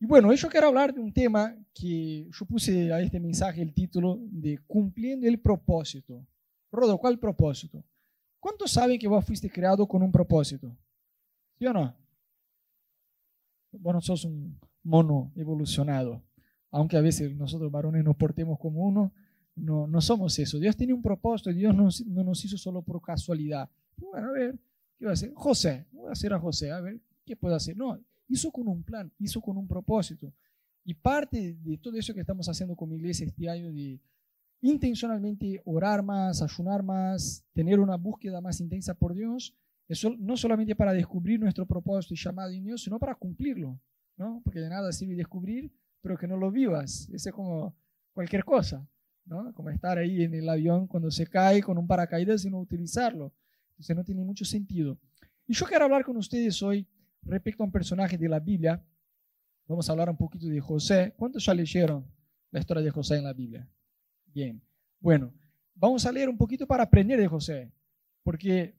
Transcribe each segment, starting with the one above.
Y bueno, yo quiero hablar de un tema que yo puse a este mensaje el título de Cumpliendo el propósito. Rodo, ¿cuál propósito? ¿Cuántos saben que vos fuiste creado con un propósito? ¿Sí o no? Vos no sos un mono evolucionado. Aunque a veces nosotros varones nos portemos como uno, no, no somos eso. Dios tiene un propósito, Dios no, no nos hizo solo por casualidad. Bueno, a ver, ¿qué va a hacer? José, voy a hacer a José, a ver, ¿qué puedo hacer? No, hizo con un plan, hizo con un propósito. Y parte de todo eso que estamos haciendo con mi iglesia este año de intencionalmente orar más, ayunar más, tener una búsqueda más intensa por Dios, eso no solamente para descubrir nuestro propósito y llamado en Dios, sino para cumplirlo, ¿no? Porque de nada sirve descubrir, pero que no lo vivas. Eso es como cualquier cosa, ¿no? Como estar ahí en el avión cuando se cae con un paracaídas y no utilizarlo. Entonces no tiene mucho sentido. Y yo quiero hablar con ustedes hoy respecto a un personaje de la Biblia. Vamos a hablar un poquito de José. ¿Cuántos ya leyeron la historia de José en la Biblia? Bien. Bueno, vamos a leer un poquito para aprender de José, porque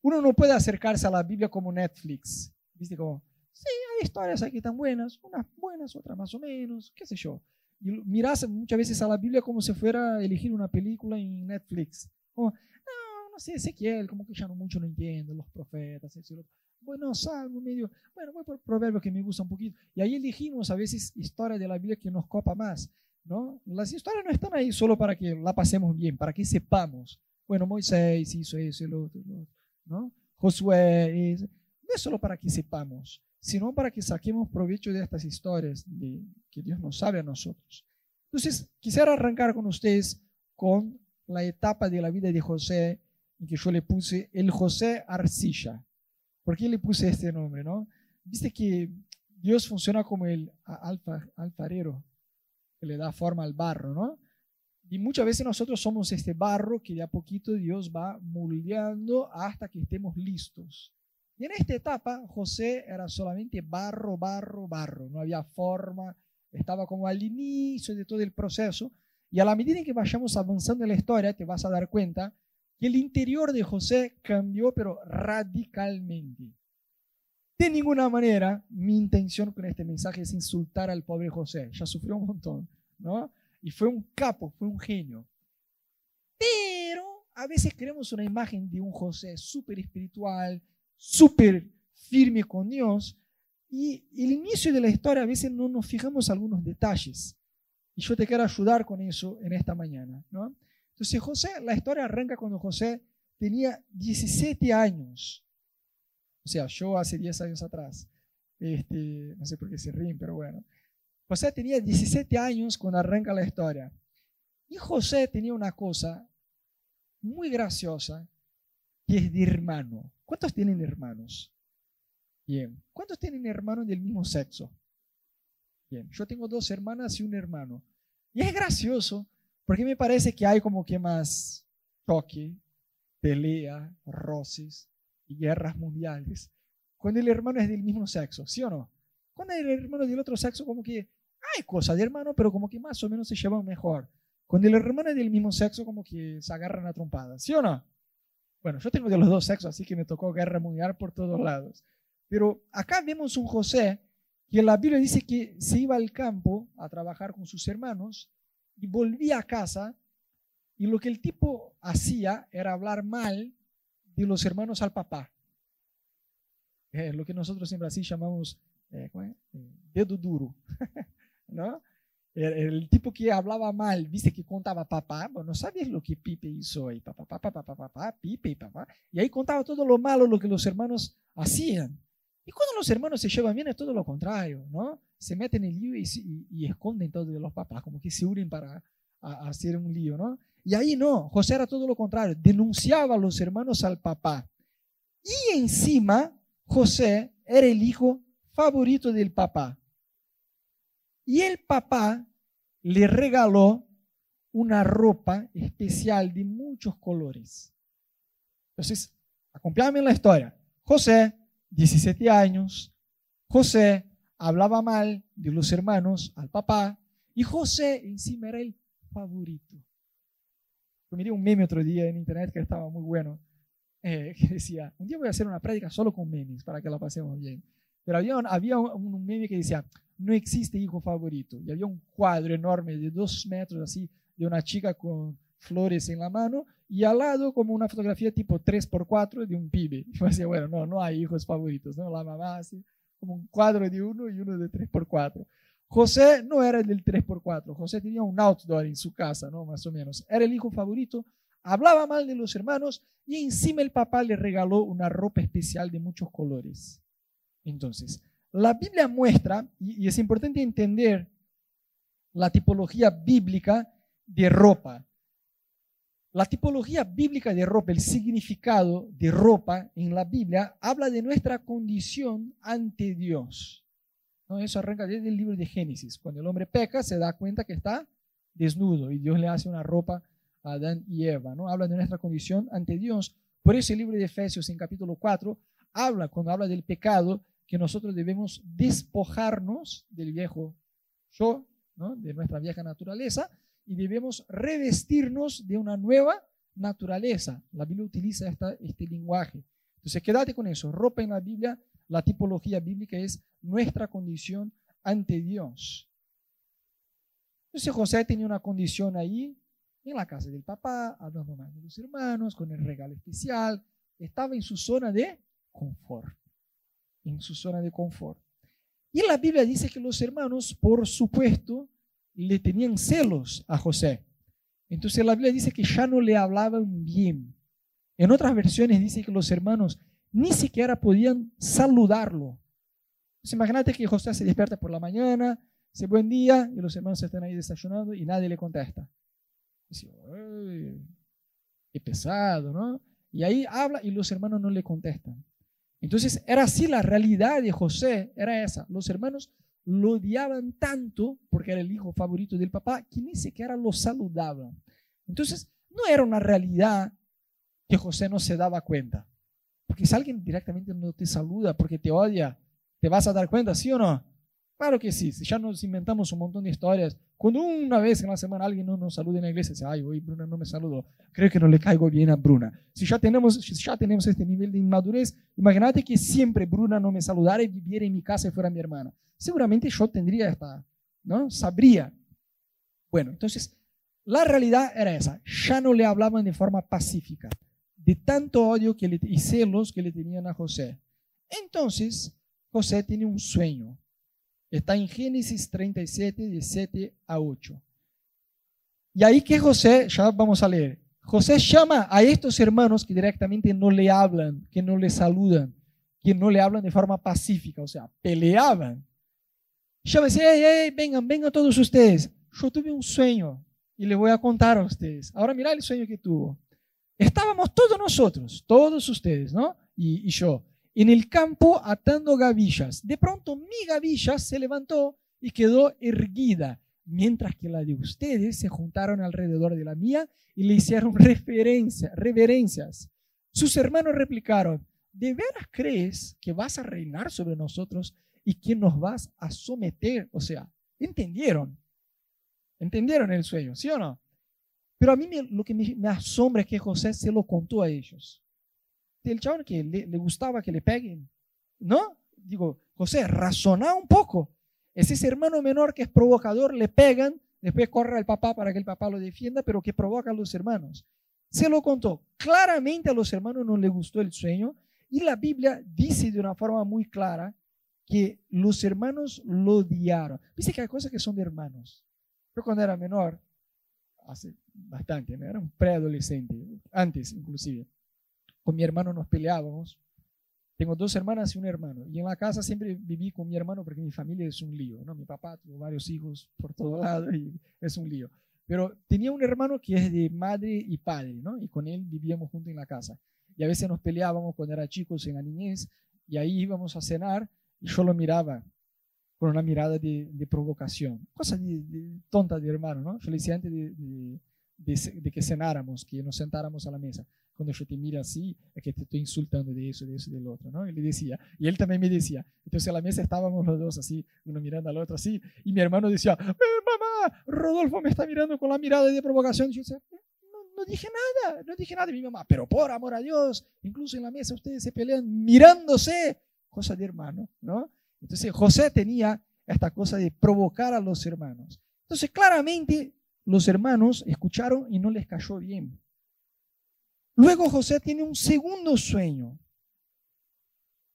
uno no puede acercarse a la Biblia como Netflix. ¿Viste? Como, sí, hay historias aquí tan buenas, unas buenas, otras más o menos, qué sé yo. Y miras muchas veces a la Biblia como si fuera a elegir una película en Netflix. Como, no, no sé, Ezequiel, como que ya no mucho no entiendo, los profetas, etc. Bueno, salgo medio, bueno, voy por proverbios que me gusta un poquito. Y ahí elegimos a veces historias de la Biblia que nos copa más. ¿no? Las historias no están ahí solo para que la pasemos bien, para que sepamos. Bueno, Moisés hizo eso, el otro, ¿no? Josué, no es solo para que sepamos, sino para que saquemos provecho de estas historias de, que Dios nos sabe a nosotros. Entonces, quisiera arrancar con ustedes con la etapa de la vida de José, en que yo le puse el José Arcilla. ¿Por qué le puse este nombre? ¿no? Viste que Dios funciona como el alfa, alfarero, que le da forma al barro, ¿no? Y muchas veces nosotros somos este barro que de a poquito Dios va moldeando hasta que estemos listos. Y en esta etapa José era solamente barro, barro, barro, no había forma, estaba como al inicio de todo el proceso. Y a la medida que vayamos avanzando en la historia, te vas a dar cuenta que el interior de José cambió, pero radicalmente. De ninguna manera, mi intención con este mensaje es insultar al pobre José. Ya sufrió un montón, ¿no? Y fue un capo, fue un genio. Pero a veces queremos una imagen de un José súper espiritual, súper firme con Dios. Y el inicio de la historia a veces no nos fijamos algunos detalles. Y yo te quiero ayudar con eso en esta mañana, ¿no? Entonces José, la historia arranca cuando José tenía 17 años. O sea, yo hace 10 años atrás. Este, no sé por qué se ríen, pero bueno. José tenía 17 años cuando arranca la historia. Y José tenía una cosa muy graciosa, que es de hermano. ¿Cuántos tienen hermanos? Bien. ¿Cuántos tienen hermanos del mismo sexo? Bien. Yo tengo dos hermanas y un hermano. Y es gracioso, porque me parece que hay como que más toque, pelea, roces y guerras mundiales cuando el hermano es del mismo sexo, ¿sí o no? Cuando el hermano es del otro sexo, como que hay cosas de hermano, pero como que más o menos se llevan mejor. Cuando el hermano es del mismo sexo, como que se agarran a trompadas, ¿sí o no? Bueno, yo tengo de los dos sexos, así que me tocó guerra mundial por todos lados. Pero acá vemos un José que en la Biblia dice que se iba al campo a trabajar con sus hermanos y volvía a casa y lo que el tipo hacía era hablar mal de los hermanos al papá. Eh, lo que nosotros en Brasil llamamos eh, eh, dedo duro, ¿no? El, tipo que hablaba mal, viste que contaba papá, bueno, no sabías lo que Pipe hizo ahí, papá, papá, papá, papá, Pipe, papá, y ahí contaba todo lo malo, lo que los hermanos hacían. Y cuando los hermanos se llevan bien es todo lo contrario, ¿no? Se meten en lío y, esconden todo de los papás, como que se unen para hacer un lío, ¿no? Y ahí no, José era todo lo contrario, denunciaba a los hermanos al papá. Y encima, José era el hijo favorito del papá. Y el papá le regaló una ropa especial de muchos colores. Entonces, acompáñame en la historia. José, 17 años, José hablaba mal de los hermanos al papá y José encima era el favorito. Yo miré un meme otro día en internet que estaba muy bueno, eh, que decía, un día voy a hacer una práctica solo con memes para que la pasemos bien. Pero había, había un, meme que decía, no existe hijo favorito. Y había un cuadro enorme de dos metros así, de una chica con flores en la mano, y al lado como una fotografía tipo 3x4 de un pibe. Y decía, bueno, no, no hay hijos favoritos, ¿no? La mamá así, como un cuadro de uno y uno de 3x4. José no era del 3x4, José tenía un outdoor en su casa, ¿no? Más o menos. Era el hijo favorito, hablaba mal de los hermanos y encima el papá le regaló una ropa especial de muchos colores. Entonces, la Biblia muestra, y, es importante entender la tipología bíblica de ropa. La tipología bíblica de ropa, el significado de ropa en la Biblia, habla de nuestra condición ante Dios. Eso arranca desde el libro de Génesis. Cuando el hombre peca, se da cuenta que está desnudo y Dios le hace una ropa a Adán y Eva. ¿no? Habla de nuestra condición ante Dios. Por eso el libro de Efesios en capítulo 4 habla, cuando habla del pecado, que nosotros debemos despojarnos del viejo yo, de nuestra vieja naturaleza, y debemos revestirnos de una nueva naturaleza. La Biblia utiliza esta, este lenguaje. Entonces, quédate con eso. Ropa en la Biblia la tipología bíblica es nuestra condición ante Dios. Entonces José tenía una condición ahí, en la casa del papá, hablando más de los hermanos, con el regalo especial. Estaba en su zona de confort. En su zona de confort. Y la Biblia dice que los hermanos, por supuesto, le tenían celos a José. Entonces la Biblia dice que ya no le hablaban bien. En otras versiones dice que los hermanos ni siquiera podían saludarlo. Pues imagínate que José se despierta por la mañana, dice buen día, y los hermanos están ahí desayunando y nadie le contesta. Dice, qué pesado, ¿no? Y ahí habla y los hermanos no le contestan. Entonces era así la realidad de José, era esa. Los hermanos lo odiaban tanto, porque era el hijo favorito del papá, que ni siquiera lo saludaban. Entonces no era una realidad que José no se daba cuenta. Porque si alguien directamente no te saluda porque te odia, ¿te vas a dar cuenta, sí o no? Claro que sí, ya nos inventamos un montón de historias. Cuando una vez en la semana alguien no nos saluda en la iglesia, dice, ay, hoy Bruna no me saludó, creo que no le caigo bien a Bruna. Si ya tenemos, ya tenemos este nivel de inmadurez, imagínate que siempre Bruna no me saludara y viviera en mi casa y fuera mi hermana. Seguramente yo tendría esta, ¿no? Sabría. Bueno, entonces, la realidad era esa, ya no le hablaban de forma pacífica de tanto odio que le, y celos que le tenían a José. Entonces, José tiene un sueño. Está en Génesis 37, de 7 a 8. Y ahí que José, ya vamos a leer, José llama a estos hermanos que directamente no le hablan, que no le saludan, que no le hablan de forma pacífica, o sea, peleaban. Llama y dice, hey, vengan, vengan todos ustedes. Yo tuve un sueño y le voy a contar a ustedes. Ahora mira el sueño que tuvo. Estábamos todos nosotros, todos ustedes, ¿no? Y, yo, en el campo atando gavillas. De pronto mi gavilla se levantó y quedó erguida, mientras que la de ustedes se juntaron alrededor de la mía y le hicieron reverencias. Sus hermanos replicaron, ¿de veras crees que vas a reinar sobre nosotros y que nos vas a someter? O sea, ¿entendieron? ¿Entendieron el sueño? ¿Sí o no? Pero a mí lo que me, asombra es que José se lo contó a ellos. El chaval que le, gustaba que le peguen, ¿no? Digo, José, razona un poco. Es ese hermano menor que es provocador, le pegan, después corre al papá para que el papá lo defienda, pero que provoca a los hermanos. Se lo contó. Claramente a los hermanos no les gustó el sueño y la Biblia dice de una forma muy clara que los hermanos lo odiaron. Dice que hay cosas que son de hermanos. Yo cuando era menor, hace bastante, era un preadolescente, antes inclusive. Con mi hermano nos peleábamos. Tengo dos hermanas y un hermano. Y en la casa siempre viví con mi hermano porque mi familia es un lío. ¿no? Mi papá tuvo varios hijos por todo lado y es un lío. Pero tenía un hermano que es de madre y padre, ¿no? Y con él vivíamos juntos en la casa. Y a veces nos peleábamos cuando era chicos en la niñez y ahí íbamos a cenar y yo lo miraba con una mirada de, provocación. Cosa de, tonta de hermano, ¿no? Yo de, de, que cenáramos, que nos sentáramos a la mesa. Cuando yo te miro así, es que te estoy insultando de eso, de eso, del otro, ¿no? Y le decía, y él también me decía. Entonces a la mesa estábamos los dos así, uno mirando al otro así, y mi hermano decía, eh, mamá, Rodolfo me está mirando con la mirada de provocación. Yo decía, no, no dije nada, no dije nada. Y mi mamá, pero por amor a Dios, incluso en la mesa ustedes se pelean mirándose, cosa de hermano, ¿no? Entonces José tenía esta cosa de provocar a los hermanos. Entonces, claramente, los hermanos escucharon y no les cayó bien. Luego José tiene un segundo sueño.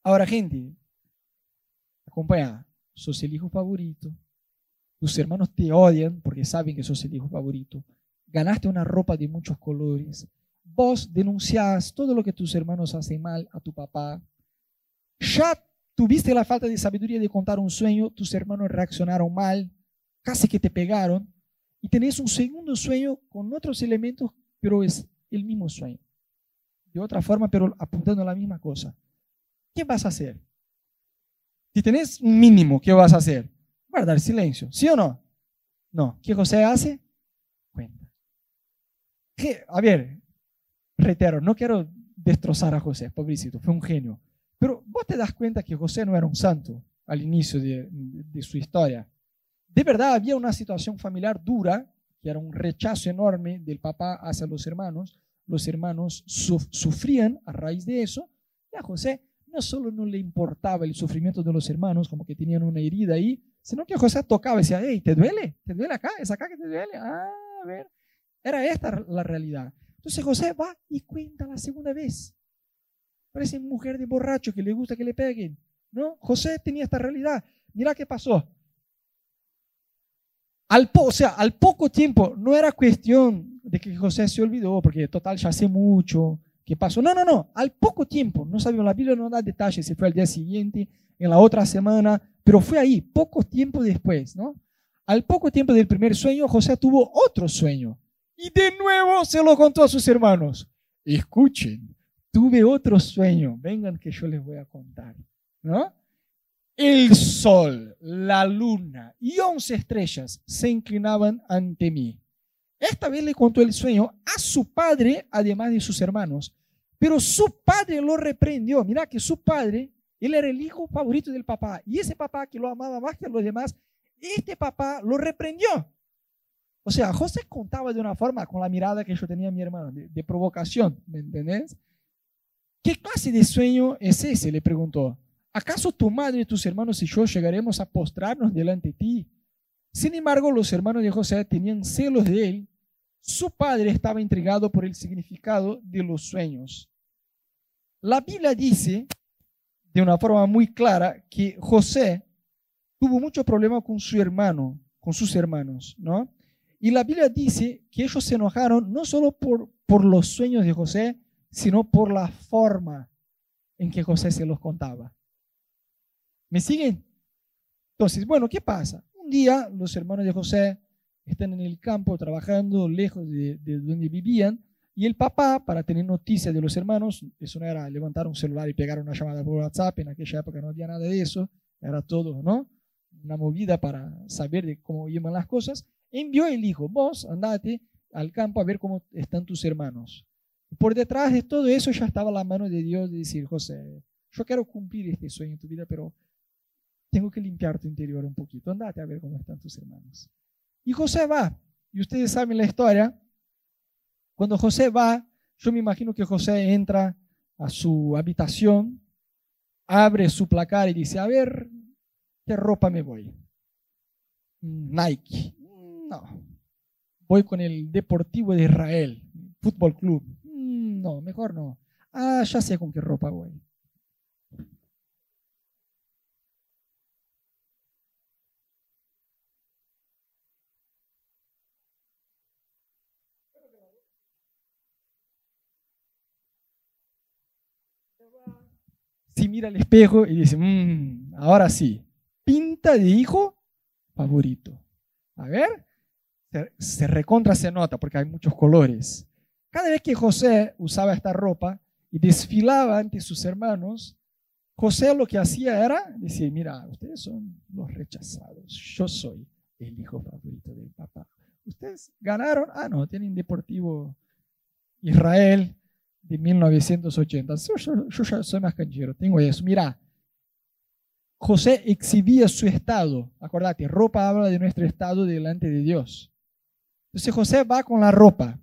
Ahora, gente, acompaña, sos el hijo favorito. Tus hermanos te odian porque saben que sos el hijo favorito. Ganaste una ropa de muchos colores. Vos denunciás todo lo que tus hermanos hacen mal a tu papá. Ya tuviste la falta de sabiduría de contar un sueño, tus hermanos reaccionaron mal, casi que te pegaron, y tenés un segundo sueño con otros elementos, pero es el mismo sueño. De otra forma, pero apuntando a la misma cosa. ¿Qué vas a hacer? Si tenés un mínimo, ¿qué vas a hacer? Guardar silencio, ¿sí o no? No. ¿Qué José hace? Cuenta. ¿Qué? A ver, reitero, no quiero destrozar a José, pobrecito, fue un genio. Pero vos te das cuenta que José no era un santo al inicio de, su historia. De verdad había una situación familiar dura, que era un rechazo enorme del papá hacia los hermanos. Los hermanos sufrían a raíz de eso. Y a José no solo no le importaba el sufrimiento de los hermanos, como que tenían una herida ahí, sino que José tocaba y decía, hey, ¿te duele? ¿Te duele acá? ¿Es acá que te duele? Ah, a ver. Era esta la realidad. Entonces José va y cuenta la segunda vez. Parece mujer de borracho que le gusta que le peguen. ¿No? José tenía esta realidad. Mira qué pasó. Al o sea, al poco tiempo, no era cuestión de que José se olvidó, porque total ya hace mucho que pasó. No, no, no. Al poco tiempo, no sabemos, la Biblia no da detalles si fue al día siguiente, en la otra semana, pero fue ahí, poco tiempo después, ¿no? Al poco tiempo del primer sueño, José tuvo otro sueño. Y de nuevo se lo contó a sus hermanos. Escuchen, tuve otro sueño, vengan que yo les voy a contar, ¿no? El sol, la luna y once estrellas se inclinaban ante mí. Esta vez le contó el sueño a su padre, además de sus hermanos, pero su padre lo reprendió. Mira que su padre, él era el hijo favorito del papá, y ese papá que lo amaba más que los demás, este papá lo reprendió. O sea, José contaba de una forma, con la mirada que yo tenía mi hermano, de, de provocación, ¿me entendés? ¿Qué clase de sueño es ese? le preguntó. ¿Acaso tu madre, tus hermanos y yo llegaremos a postrarnos delante de ti? Sin embargo, los hermanos de José tenían celos de él. Su padre estaba intrigado por el significado de los sueños. La Biblia dice, de una forma muy clara, que José tuvo mucho problema con su hermano, con sus hermanos, ¿no? Y la Biblia dice que ellos se enojaron no solo por, por los sueños de José, sino por la forma en que José se los contaba. ¿Me siguen? Entonces, bueno, ¿qué pasa? Un día los hermanos de José están en el campo trabajando lejos de, donde vivían y el papá, para tener noticias de los hermanos, eso no era levantar un celular y pegar una llamada por WhatsApp, en aquella época no había nada de eso, era todo, ¿no? Una movida para saber de cómo iban las cosas, envió el hijo, vos andate al campo a ver cómo están tus hermanos. Por detrás de todo eso ya estaba la mano de Dios de decir, José, yo quiero cumplir este sueño en tu vida, pero tengo que limpiar tu interior un poquito. Andate a ver cómo están tus hermanos. Y José va. Y ustedes saben la historia. Cuando José va, yo me imagino que José entra a su habitación, abre su placar y dice, a ver, ¿qué ropa me voy? Nike. No. Voy con el Deportivo de Israel, Fútbol Club no, mejor no. Ah, ya sé con qué ropa voy. Si mira al espejo y dice, mmm, ahora sí, pinta de hijo favorito. A ver, se, se recontra se nota porque hay muchos colores. Cada vez que José usaba esta ropa y desfilaba ante sus hermanos, José lo que hacía era decir, mira, ustedes son los rechazados, yo soy el hijo favorito del papá. Ustedes ganaron, ah, no, tienen Deportivo Israel de 1980. Yo, ya soy más canchero, tengo eso. Mira, José exhibía su estado. Acordate, ropa habla de nuestro estado delante de Dios. Entonces José va con la ropa.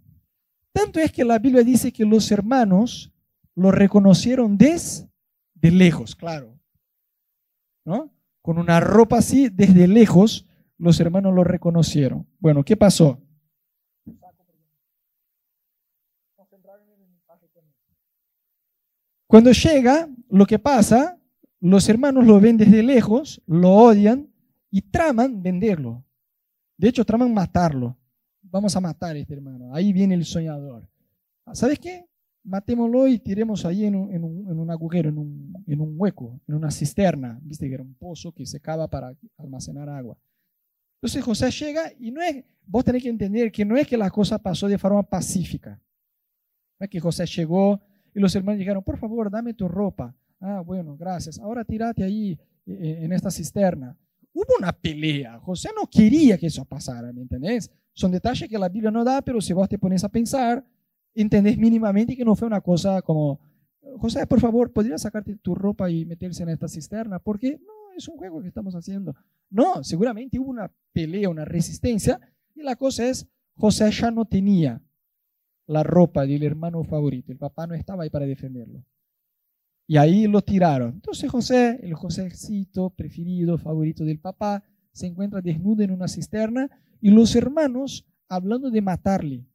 Tanto es que la Biblia dice que los hermanos lo reconocieron desde lejos, claro. ¿No? con una ropa así, desde lejos, los hermanos lo reconocieron. Bueno, ¿qué pasó? Cuando llega, lo que pasa, los hermanos lo ven desde lejos, lo odian y traman venderlo. De hecho, traman matarlo. Vamos a matar a este hermano. Ahí viene el soñador. ¿Sabes qué? Matémoslo y tiremos ahí en un, en un, agujero, en un, en un, hueco, en una cisterna. Viste que era un pozo que se cava para almacenar agua. Entonces José llega y no es, vos tenés que entender que no es que la cosa pasó de forma pacífica. No es que José llegó y los hermanos dijeron, por favor, dame tu ropa. Ah, bueno, gracias. Ahora tírate ahí eh, eh, en esta cisterna. Hubo una pelea. José no quería que eso pasara, ¿me entendés? Son detalles que la Biblia no da, pero si vos te pones a pensar, entendés mínimamente que no fue una cosa como, José, por favor, ¿podrías sacarte tu ropa y meterse en esta cisterna? Porque no, es un juego que estamos haciendo. No, seguramente hubo una pelea, una resistencia, y la cosa es, José ya no tenía la ropa del hermano favorito, el papá no estaba ahí para defenderlo. Y ahí lo tiraron. Entonces José, el Josécito preferido, favorito del papá, se encuentra desnudo en una cisterna y los hermanos hablando de matarle.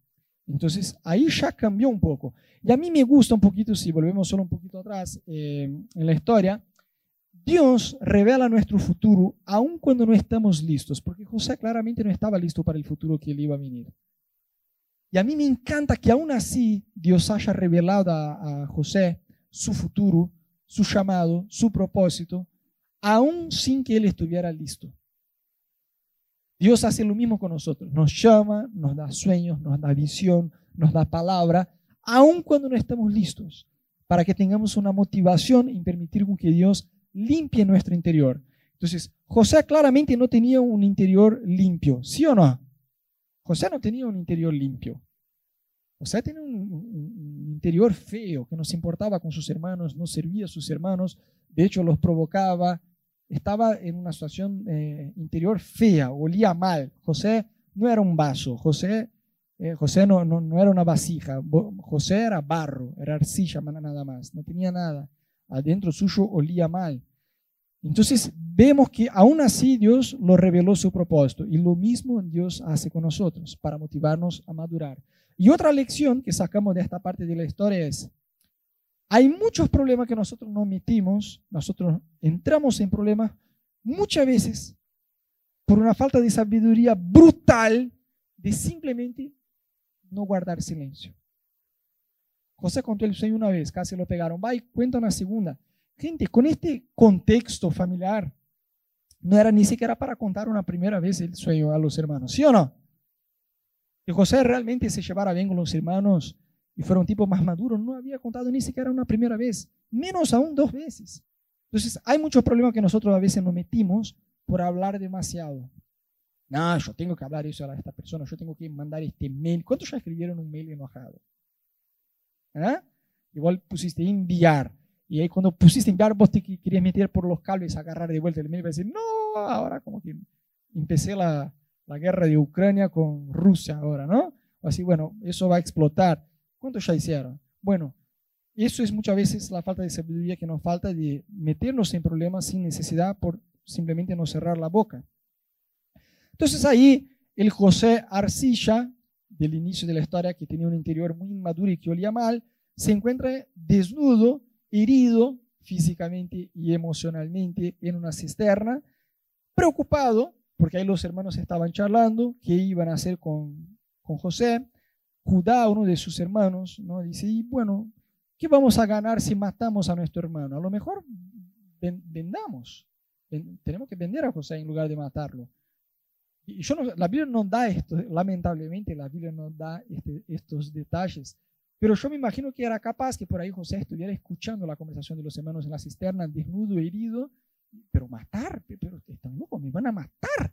Entonces ahí ya cambió un poco. Y a mí me gusta un poquito, si volvemos solo un poquito atrás eh, en la historia, Dios revela nuestro futuro aun cuando no estamos listos, porque José claramente no estaba listo para el futuro que le iba a venir. Y a mí me encanta que aún así Dios haya revelado a, José su futuro, su llamado, su propósito, aún sin que él estuviera listo. Dios hace lo mismo con nosotros. Nos llama, nos da sueños, nos da visión, nos da palabra, aun cuando no estamos listos, para que tengamos una motivación en permitir que Dios limpie nuestro interior. Entonces, José claramente no tenía un interior limpio, ¿sí o no? José no tenía un interior limpio. José tenía un, interior feo, que no se importaba con sus hermanos, no servía a sus hermanos, de hecho los provocaba, estaba en una situación eh, interior fea, olía mal. José no era un vaso, José, eh, José no, no, no, era una vasija, José era barro, era arcilla nada más, no tenía nada adentro suyo olía mal. Entonces vemos que aún así Dios lo reveló su propósito y lo mismo Dios hace con nosotros para motivarnos a madurar. Y otra lección que sacamos de esta parte de la historia es, hay muchos problemas que nosotros no omitimos, nosotros entramos en problemas muchas veces por una falta de sabiduría brutal de simplemente no guardar silencio. José contó el sueño una vez, casi lo pegaron. Va y cuenta una segunda. Gente, con este contexto familiar, no era ni siquiera para contar una primera vez el sueño a los hermanos, ¿sí o no? Que José realmente se llevara bien con los hermanos y fuera un tipo más maduro, no había contado ni siquiera una primera vez, menos aún dos veces. Entonces, hay muchos problemas que nosotros a veces nos metimos por hablar demasiado. No, yo tengo que hablar eso a esta persona, yo tengo que mandar este mail. ¿Cuántos ya escribieron un mail enojado? ¿Eh? Igual pusiste enviar. Y ahí cuando pusiste enviar, vos te querías meter por los cables, agarrar de vuelta el mail y decir, no, ahora como que empecé la, la guerra de Ucrania con Rusia ahora, ¿no? Así, bueno, eso va a explotar. ¿Cuántos ya hicieron? Bueno, eso es muchas veces la falta de sabiduría que nos falta de meternos en problemas sin necesidad por simplemente no cerrar la boca. Entonces ahí el José Arcilla del inicio de la historia, que tenía un interior muy inmaduro y que olía mal, se encuentra desnudo, herido físicamente y emocionalmente en una cisterna, preocupado, porque ahí los hermanos estaban charlando, qué iban a hacer con, con José. Judá, uno de sus hermanos, ¿no? dice, y bueno, ¿qué vamos a ganar si matamos a nuestro hermano? A lo mejor vendamos, tenemos que vender a José en lugar de matarlo. Y yo la Biblia no da esto, lamentablemente la Biblia no da este, estos detalles. Pero yo me imagino que era capaz que por ahí José estuviera escuchando la conversación de los hermanos en la cisterna, desnudo, herido, pero matar, pero están locos, me van a matar.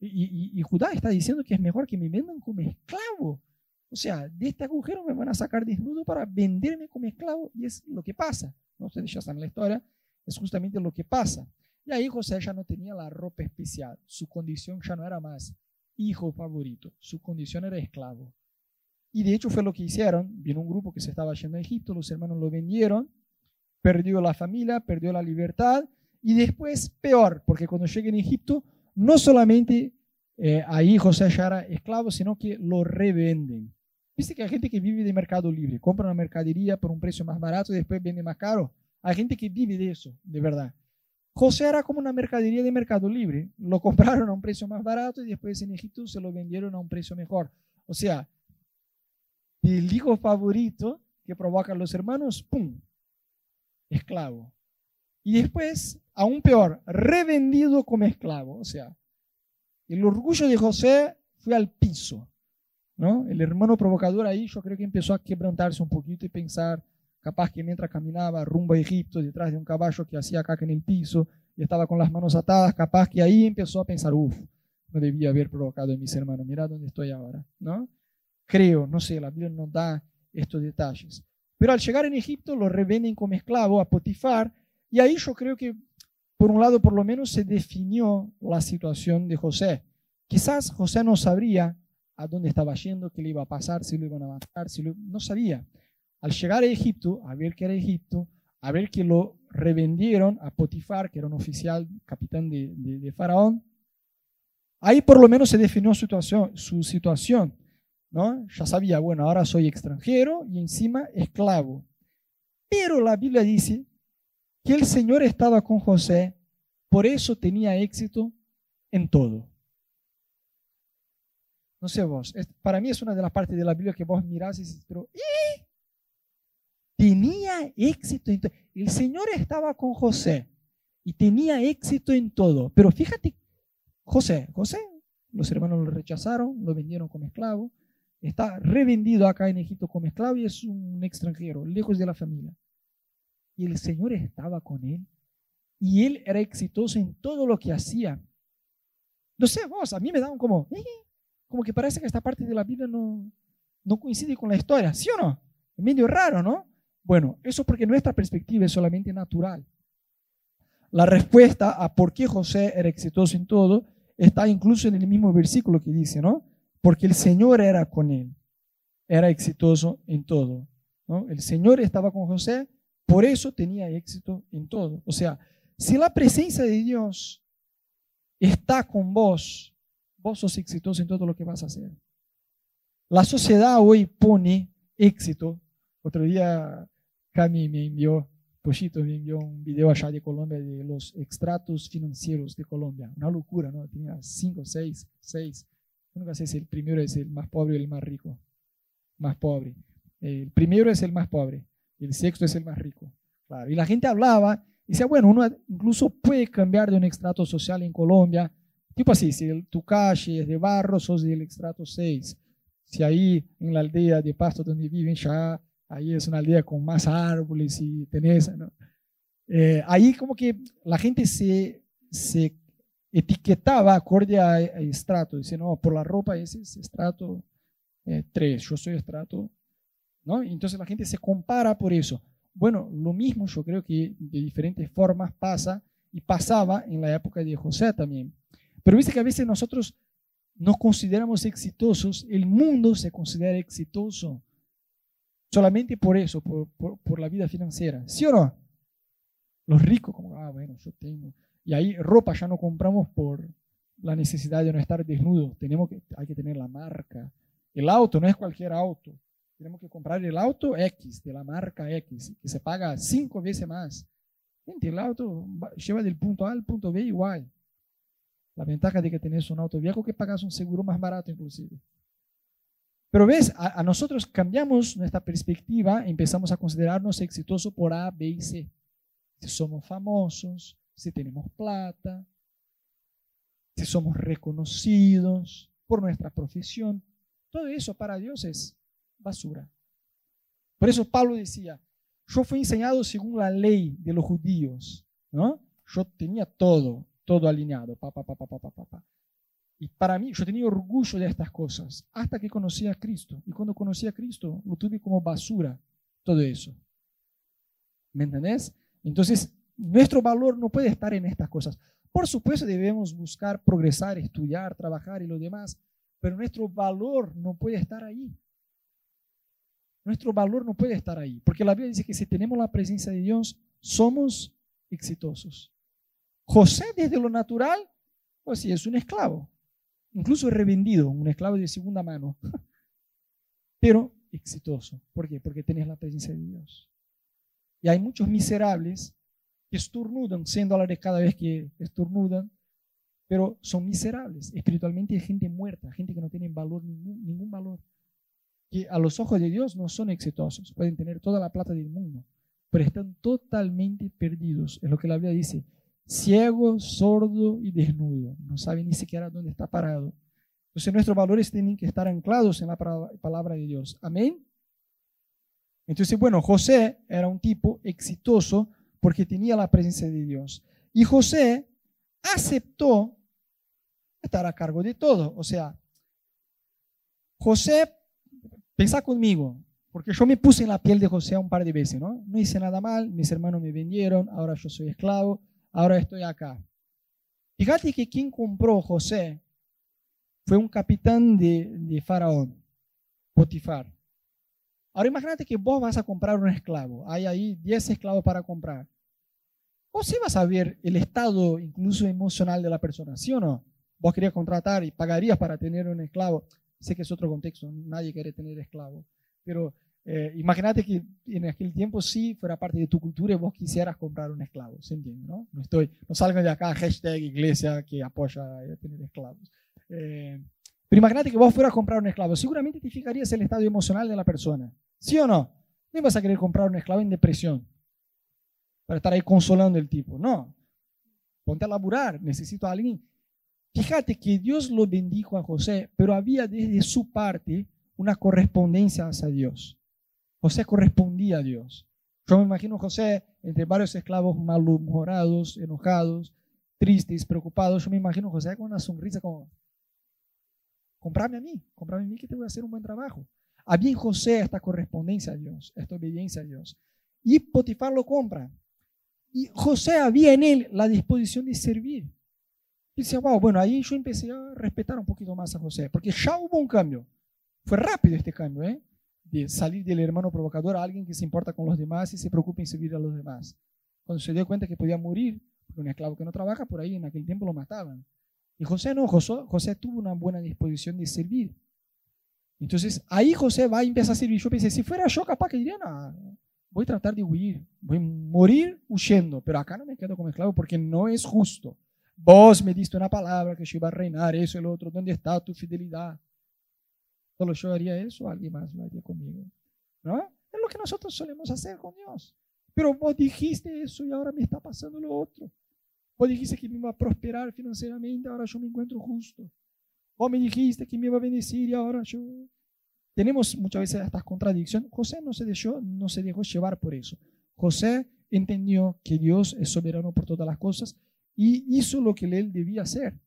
Y, y, Judá está diciendo que es mejor que me vendan como esclavo. O sea, de este agujero me van a sacar desnudo para venderme como esclavo. Y es lo que pasa. No ustedes ya saben la historia, es justamente lo que pasa. Y ahí José ya no tenía la ropa especial. Su condición ya no era más hijo favorito. Su condición era esclavo. Y de hecho fue lo que hicieron. Vino un grupo que se estaba yendo a Egipto, los hermanos lo vendieron, perdió la familia, perdió la libertad Y después, peor, porque cuando llega en Egipto, no solamente eh, ahí José ya era esclavo, sino que lo revenden. Viste que hay gente que vive de mercado libre, compra una mercadería por un precio más barato y después vende más caro. Hay gente que vive de eso, de verdad. José era como una mercadería de mercado libre. Lo compraron a un precio más barato y después en Egipto se lo vendieron a un precio mejor. O sea, el hijo favorito que provocan los hermanos, ¡pum! Esclavo. Y después, aún peor, revendido como esclavo. O sea, el orgullo de José fue al piso. ¿no? El hermano provocador ahí yo creo que empezó a quebrantarse un poquito y pensar, capaz que mientras caminaba rumbo a Egipto detrás de un caballo que hacía caca en el piso y estaba con las manos atadas, capaz que ahí empezó a pensar, uff, no debía haber provocado a mis hermanos, mira dónde estoy ahora, ¿no? Creo, no sé, la Biblia nos da estos detalles. Pero al llegar en Egipto lo revenden como esclavo a Potifar y ahí yo creo que, por un lado, por lo menos se definió la situación de José. Quizás José no sabría a dónde estaba yendo, qué le iba a pasar, si lo iban a matar, si no sabía. Al llegar a Egipto, a ver que era Egipto, a ver que lo revendieron a Potifar, que era un oficial, capitán de, de, Faraón, ahí por lo menos se definió situación, su situación. ¿No? Ya sabía, bueno, ahora soy extranjero y encima esclavo. Pero la Biblia dice que el Señor estaba con José, por eso tenía éxito en todo. No sé vos, para mí es una de las partes de la Biblia que vos mirás y dices, pero tenía éxito en todo. El Señor estaba con José y tenía éxito en todo. Pero fíjate, José, José, los hermanos lo rechazaron, lo vendieron como esclavo, está revendido acá en Egipto como esclavo y es un extranjero, lejos de la familia y el Señor estaba con él y él era exitoso en todo lo que hacía. No sé, vos, a mí me dan como, eh, como que parece que esta parte de la Biblia no, no coincide con la historia, ¿sí o no? Es medio raro, ¿no? Bueno, eso porque nuestra perspectiva es solamente natural. La respuesta a por qué José era exitoso en todo está incluso en el mismo versículo que dice, ¿no? Porque el Señor era con él, era exitoso en todo. ¿no? El Señor estaba con José por eso tenía éxito en todo. O sea, si la presencia de Dios está con vos, vos sos exitoso en todo lo que vas a hacer. La sociedad hoy pone éxito. Otro día Cami me envió, Pochito me envió un video allá de Colombia de los extratos financieros de Colombia. Una locura, ¿no? Tenía cinco, seis, seis. Nunca sé si el primero es el más pobre o el más rico. Más pobre. El primero es el más pobre el sexto es el más rico. Claro. Y la gente hablaba y decía, bueno, uno incluso puede cambiar de un extrato social en Colombia. Tipo así, si tu calle es de barro, sos del extrato 6. Si ahí en la aldea de Pasto donde viven ya, ahí es una aldea con más árboles y tenés... Eh, ahí como que la gente se, se etiquetaba acorde a, estrato. Dice, no, por la ropa ese es estrato 3, eh, yo soy estrato ¿no? Entonces la gente se compara por eso. Bueno, lo mismo yo creo que de diferentes formas pasa y pasaba en la época de José también. Pero viste que a veces nosotros nos consideramos exitosos, el mundo se considera exitoso solamente por eso, por, por, la vida financiera. ¿Sí o no? Los ricos, como, ah, bueno, yo tengo. Y ahí ropa ya no compramos por la necesidad de no estar desnudo. Tenemos que, hay que tener la marca. El auto no es cualquier auto tenemos que comprar el auto X, de la marca X, que se paga cinco veces más. Gente, el auto lleva del punto A al punto B igual. La ventaja de que tenés un auto viejo que pagas un seguro más barato inclusive. Pero ves, a, nosotros cambiamos nuestra perspectiva, empezamos a considerarnos exitosos por A, B y C. Si somos famosos, si tenemos plata, si somos reconocidos por nuestra profesión, todo eso para Dios es basura. Por eso Pablo decía, yo fui enseñado según la ley de los judíos, ¿no? Yo tenía todo, todo alineado, pa. Y para mí, yo tenía orgullo de estas cosas, hasta que conocí a Cristo. Y cuando conocí a Cristo, lo tuve como basura, todo eso. ¿Me entendés? Entonces, nuestro valor no puede estar en estas cosas. Por supuesto, debemos buscar progresar, estudiar, trabajar y lo demás, pero nuestro valor no puede estar ahí. Nuestro valor no puede estar ahí, porque la Biblia dice que si tenemos la presencia de Dios, somos exitosos. José desde lo natural, pues sí, es un esclavo, incluso revendido, un esclavo de segunda mano, pero exitoso. ¿Por qué? Porque tenés la presencia de Dios. Y hay muchos miserables estornudan 100 dólares cada vez que estornudan, pero son miserables. Espiritualmente hay gente muerta, gente que no tiene valor, ningún, ningún valor. Que a los ojos de Dios no son exitosos. Pueden tener toda la plata del mundo, pero están totalmente perdidos. Es lo que la Biblia dice. Ciego, sordo y desnudo. No sabe ni siquiera dónde está parado. Entonces nuestros valores tienen que estar anclados en la palabra de Dios. Amén. Entonces, bueno, José era un tipo exitoso porque tenía la presencia de Dios. Y José aceptó estar a cargo de todo. O sea, José, pensa conmigo, porque yo me puse en la piel de José un par de veces, ¿no? No hice nada mal, mis hermanos me vendieron, ahora yo soy esclavo, ahora estoy acá. Fíjate que quien compró José fue un capitán de, de Faraón, Potifar. Ahora imagínate que vos vas a comprar un esclavo. Hay ahí 10 esclavos para comprar. Vos sí vas a ver el estado incluso emocional de la persona, ¿sí o no? Vos querías contratar y pagarías para tener un esclavo. Sé que es otro contexto, nadie quiere tener esclavo. Pero eh, imagínate que en aquel tiempo sí fuera parte de tu cultura y vos quisieras comprar un esclavo, ¿se entiende? No, no, estoy, no salgan de acá hashtag iglesia que apoya a tener esclavos. Eh, pero imagínate que vos fueras a comprar un esclavo. Seguramente te fijarías el estado emocional de la persona. ¿Sí o no? No vas a querer comprar un esclavo en depresión para estar ahí consolando el tipo. No. Ponte a laburar. Necesito a alguien. Fíjate que Dios lo bendijo a José, pero había desde su parte una correspondencia hacia Dios. José correspondía a Dios. Yo me imagino José entre varios esclavos malhumorados, enojados, tristes, preocupados. Yo me imagino José con una sonrisa como, comprame a mí, comprame a mí que te voy a hacer un buen trabajo. Había en José esta correspondencia a Dios, esta obediencia a Dios. Y Potifar lo compra. Y José había en él la disposición de servir. Y decía, wow, bueno, ahí yo empecé a respetar un poquito más a José, porque ya hubo un cambio. Fue rápido este cambio, ¿eh? De salir del hermano provocador a alguien que se importa con los demás y se preocupa en servir a los demás. Cuando se dio cuenta que podía morir, porque un esclavo que no trabaja, por ahí en aquel tiempo lo mataban. Y José no, José, José tuvo una buena disposición de servir. Entonces ahí José va y empieza a servir. Yo pensé, si fuera yo capaz que diría, no, voy a tratar de huir, voy a morir huyendo, pero acá no me quedo como esclavo porque no es justo. Vos me diste una palabra que yo iba a reinar, eso y lo otro, ¿dónde está tu fidelidad? Solo yo haría eso, alguien más lo haría conmigo. ¿No? Es lo que nosotros solemos hacer con Dios. Pero vos dijiste eso y ahora me está pasando lo otro. Vos dijiste que me iba a prosperar financieramente, ahora yo me encuentro justo. Vos me dijiste que me iba a bendecir y ahora yo... Tenemos muchas veces estas contradicciones. José no se, dejó, no se dejó llevar por eso. José entendió que Dios es soberano por todas las cosas y hizo lo que él debía hacer.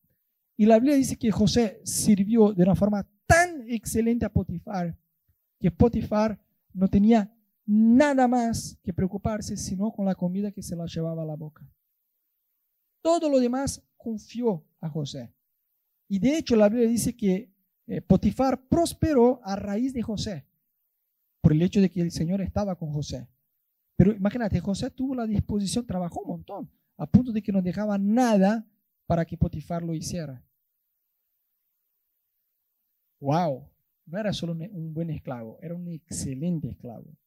Y la Biblia dice que José sirvió de una forma tan excelente a Potifar que Potifar no tenía nada más que preocuparse sino con la comida que se la llevaba a la boca. Todo lo demás confió a José. Y de hecho la Biblia dice que eh, Potifar prosperó a raíz de José, por el hecho de que el Señor estaba con José. Pero imagínate, José tuvo la disposición, trabajó un montón, a punto de que no dejaba nada para que Potifar lo hiciera. ¡Wow! No era solo un buen esclavo, era un excelente esclavo.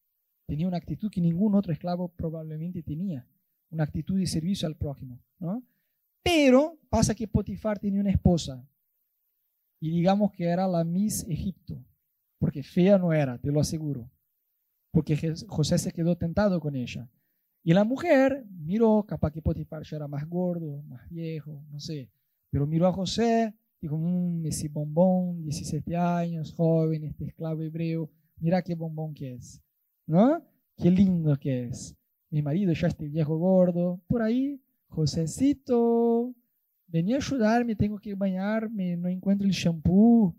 Tenía una actitud que ningún otro esclavo probablemente tenía una actitud de servicio al prójimo, ¿no? Pero pasa que Potifar tenía una esposa y digamos que era la Miss Egipto, porque fea no era, te lo aseguro, porque José se quedó tentado con ella. Y la mujer miró, capaz que Potifar ya era más gordo, más viejo, no sé, pero miró a José, dijo, mmm, ese bombón, 17 años, joven, este esclavo hebreo, mira qué bombón que es, ¿no? Qué lindo que es mi marido ya este viejo gordo, por ahí, Josécito, venía a ayudarme, tengo que bañarme, no encuentro el shampoo,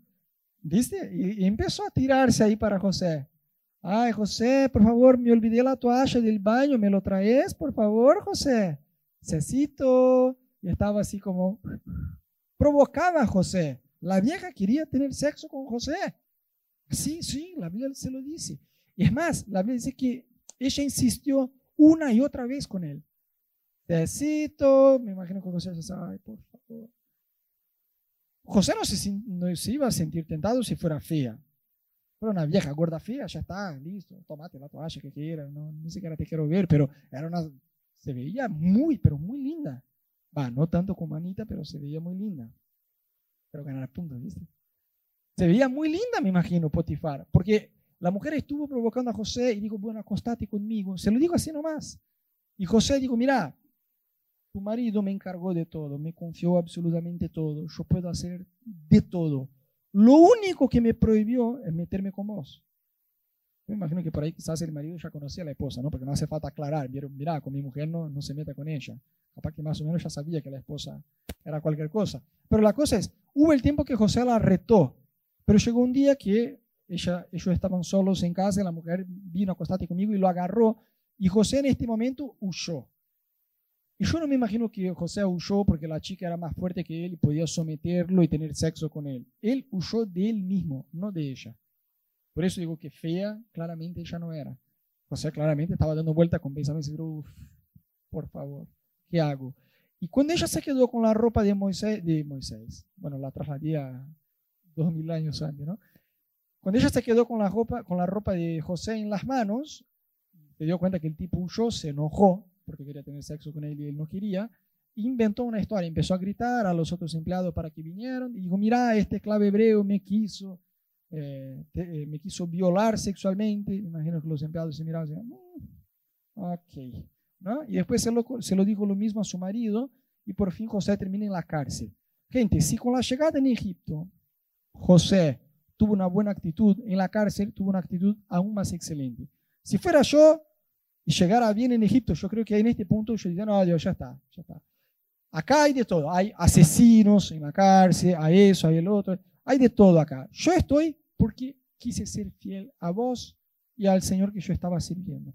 ¿viste? Y, empezó a tirarse ahí para José. Ay, José, por favor, me olvidé la toalla del baño, ¿me lo traes, por favor, José? Cecito. Y estaba así como, provocaba a José. La vieja quería tener sexo con José. Sí, sí, la Biblia se lo dice. Y es más, la Biblia dice que ella insistió una y otra vez con él. tecito, me imagino que José se ay, por favor. José no se, no se iba a sentir tentado si fuera fea. Pero una vieja gorda fea, ya está, listo, tomate la toalla que quieras, no, ni siquiera te quiero ver, pero era una, se veía muy, pero muy linda. Va, no tanto como Anita, pero se veía muy linda. Pero ganar puntos, ¿viste? Se veía muy linda, me imagino, Potifar, porque la mujer estuvo provocando a José y dijo, bueno, acostate conmigo. Se lo dijo así nomás. Y José dijo, mira, tu marido me encargó de todo, me confió absolutamente todo, yo puedo hacer de todo. Lo único que me prohibió es meterme con vos. Me imagino que por ahí quizás el marido ya conocía a la esposa, ¿no? Porque no hace falta aclarar, mira, con mi mujer no, no se meta con ella. Capaz que más o menos ya sabía que la esposa era cualquier cosa. Pero la cosa es, hubo el tiempo que José la retó, pero llegó un día que ella, ellos estaban solos en casa, la mujer vino a acostarse conmigo y lo agarró, y José en este momento huyó. Y yo no me imagino que José huyó porque la chica era más fuerte que él y podía someterlo y tener sexo con él. Él huyó de él mismo, no de ella. Por eso digo que fea, claramente ella no era. José claramente estaba dando vuelta con pensamientos, uff, por favor, ¿qué hago? Y cuando ella se quedó con la ropa de Moisés, de Moisés, bueno, la trasladé a dos mil años antes, ¿no? Cuando ella se quedó con la ropa, con la ropa de José en las manos, se dio cuenta que el tipo huyó, se enojó, porque quería tener sexo con él y él no quería, inventó una historia, empezó a gritar a los otros empleados para que vinieran y dijo, mira, este esclavo hebreo me quiso, eh, eh, me quiso violar sexualmente, imagino que los empleados se miraban y decían, mm, ok, ¿no? Y después se lo, se lo dijo lo mismo a su marido y por fin José termina en la cárcel. Gente, si con la llegada en Egipto, José tuvo una buena actitud, en la cárcel tuvo una actitud aún más excelente. Si fuera yo, y llegara bien en Egipto, yo creo que en este punto yo diría, no, Dios, ya está, ya está. Acá hay de todo, hay asesinos en la cárcel, hay eso, hay el otro, hay de todo acá. Yo estoy porque quise ser fiel a vos y al Señor que yo estaba sirviendo.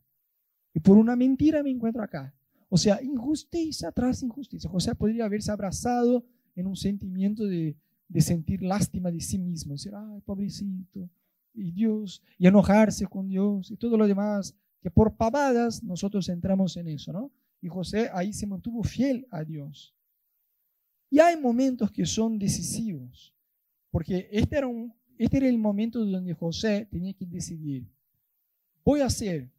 Y por una mentira me encuentro acá. O sea, injusticia tras injusticia. José podría haberse abrazado en un sentimiento de, de sentir lástima de sí mismo, decir, ay, pobrecito, y Dios, y enojarse con Dios y todo lo demás que por pavadas nosotros entramos en eso, ¿no? Y José ahí se mantuvo fiel a Dios. Y hay momentos que son decisivos, porque este era, un, este era el momento donde José tenía que decidir, voy a ser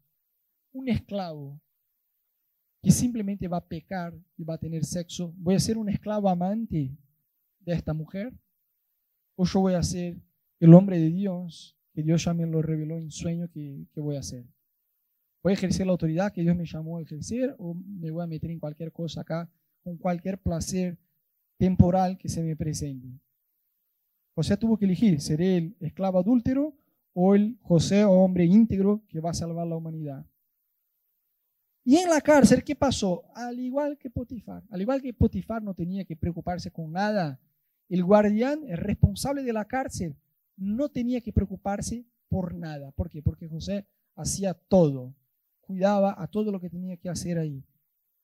un esclavo que simplemente va a pecar y va a tener sexo, voy a ser un esclavo amante de esta mujer, o yo voy a ser el hombre de Dios, que Dios ya me lo reveló en sueño que, que voy a hacer. Voy a ejercer la autoridad que Dios me llamó a ejercer o me voy a meter en cualquier cosa acá con cualquier placer temporal que se me presente. José tuvo que elegir, ¿seré el esclavo adúltero o el José hombre íntegro que va a salvar la humanidad? Y en la cárcel, ¿qué pasó? Al igual que Potifar, al igual que Potifar no tenía que preocuparse con nada, el guardián, el responsable de la cárcel, no tenía que preocuparse por nada. ¿Por qué? Porque José hacía todo cuidaba a todo lo que tenía que hacer ahí.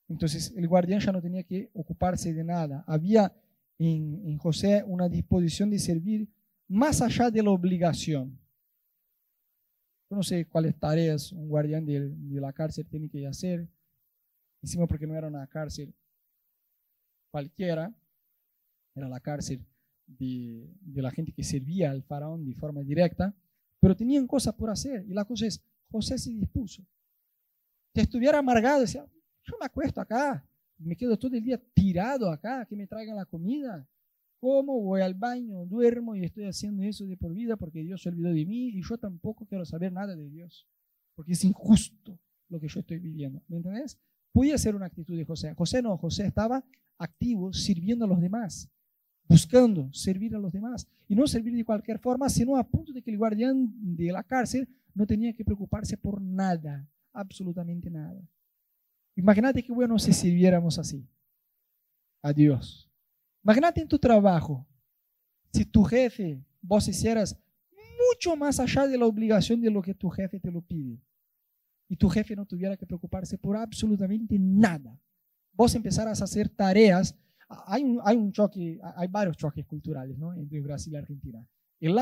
Entonces el guardián ya no tenía que ocuparse de nada. Había en, José una disposición de servir más allá de la obligación. Yo no sé cuáles tareas un guardián de, la cárcel tiene que hacer. Encima porque no era una cárcel cualquiera, era la cárcel de, de la gente que servía al faraón de forma directa, pero tenían cosas por hacer. Y la cosa es, José se dispuso si estuviera amargado, decía, yo me acuesto acá, me quedo todo el día tirado acá, que me traigan la comida. Como voy al baño, duermo y estoy haciendo eso de por vida porque Dios se olvidó de mí y yo tampoco quiero saber nada de Dios, porque es injusto lo que yo estoy viviendo. ¿Me entendés? Podía ser una actitud de José. José no, José estaba activo sirviendo a los demás, buscando servir a los demás. Y no servir de cualquier forma, sino a punto de que el guardián de la cárcel no tenía que preocuparse por nada absolutamente nada. Imagínate qué bueno si sirviéramos así a Dios. Imagínate en tu trabajo, si tu jefe, vos hicieras mucho más allá de la obligación de lo que tu jefe te lo pide. Y tu jefe no tuviera que preocuparse por absolutamente nada. Vos empezaras a hacer tareas. Hay un, hay un choque, hay varios choques culturales ¿no? entre Brasil y Argentina. El,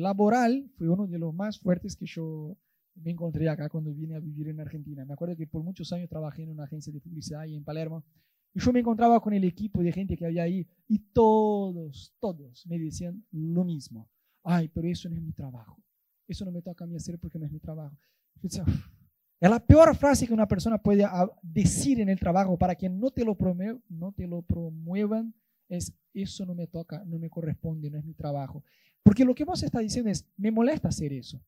laboral fue uno de los más fuertes que yo me encontré acá cuando vine a vivir en Argentina. Me acuerdo que por muchos años trabajé en una agencia de publicidad ahí en Palermo. Y yo me encontraba con el equipo de gente que había ahí y todos, todos me decían lo mismo. Ay, pero eso no es mi trabajo. Eso no me toca a mí hacer porque no es mi trabajo. Es la peor frase que una persona puede decir en el trabajo para que no te lo, no te lo promuevan es eso no me toca, no me corresponde, no es mi trabajo. Porque lo que vos estás diciendo es, me molesta hacer eso.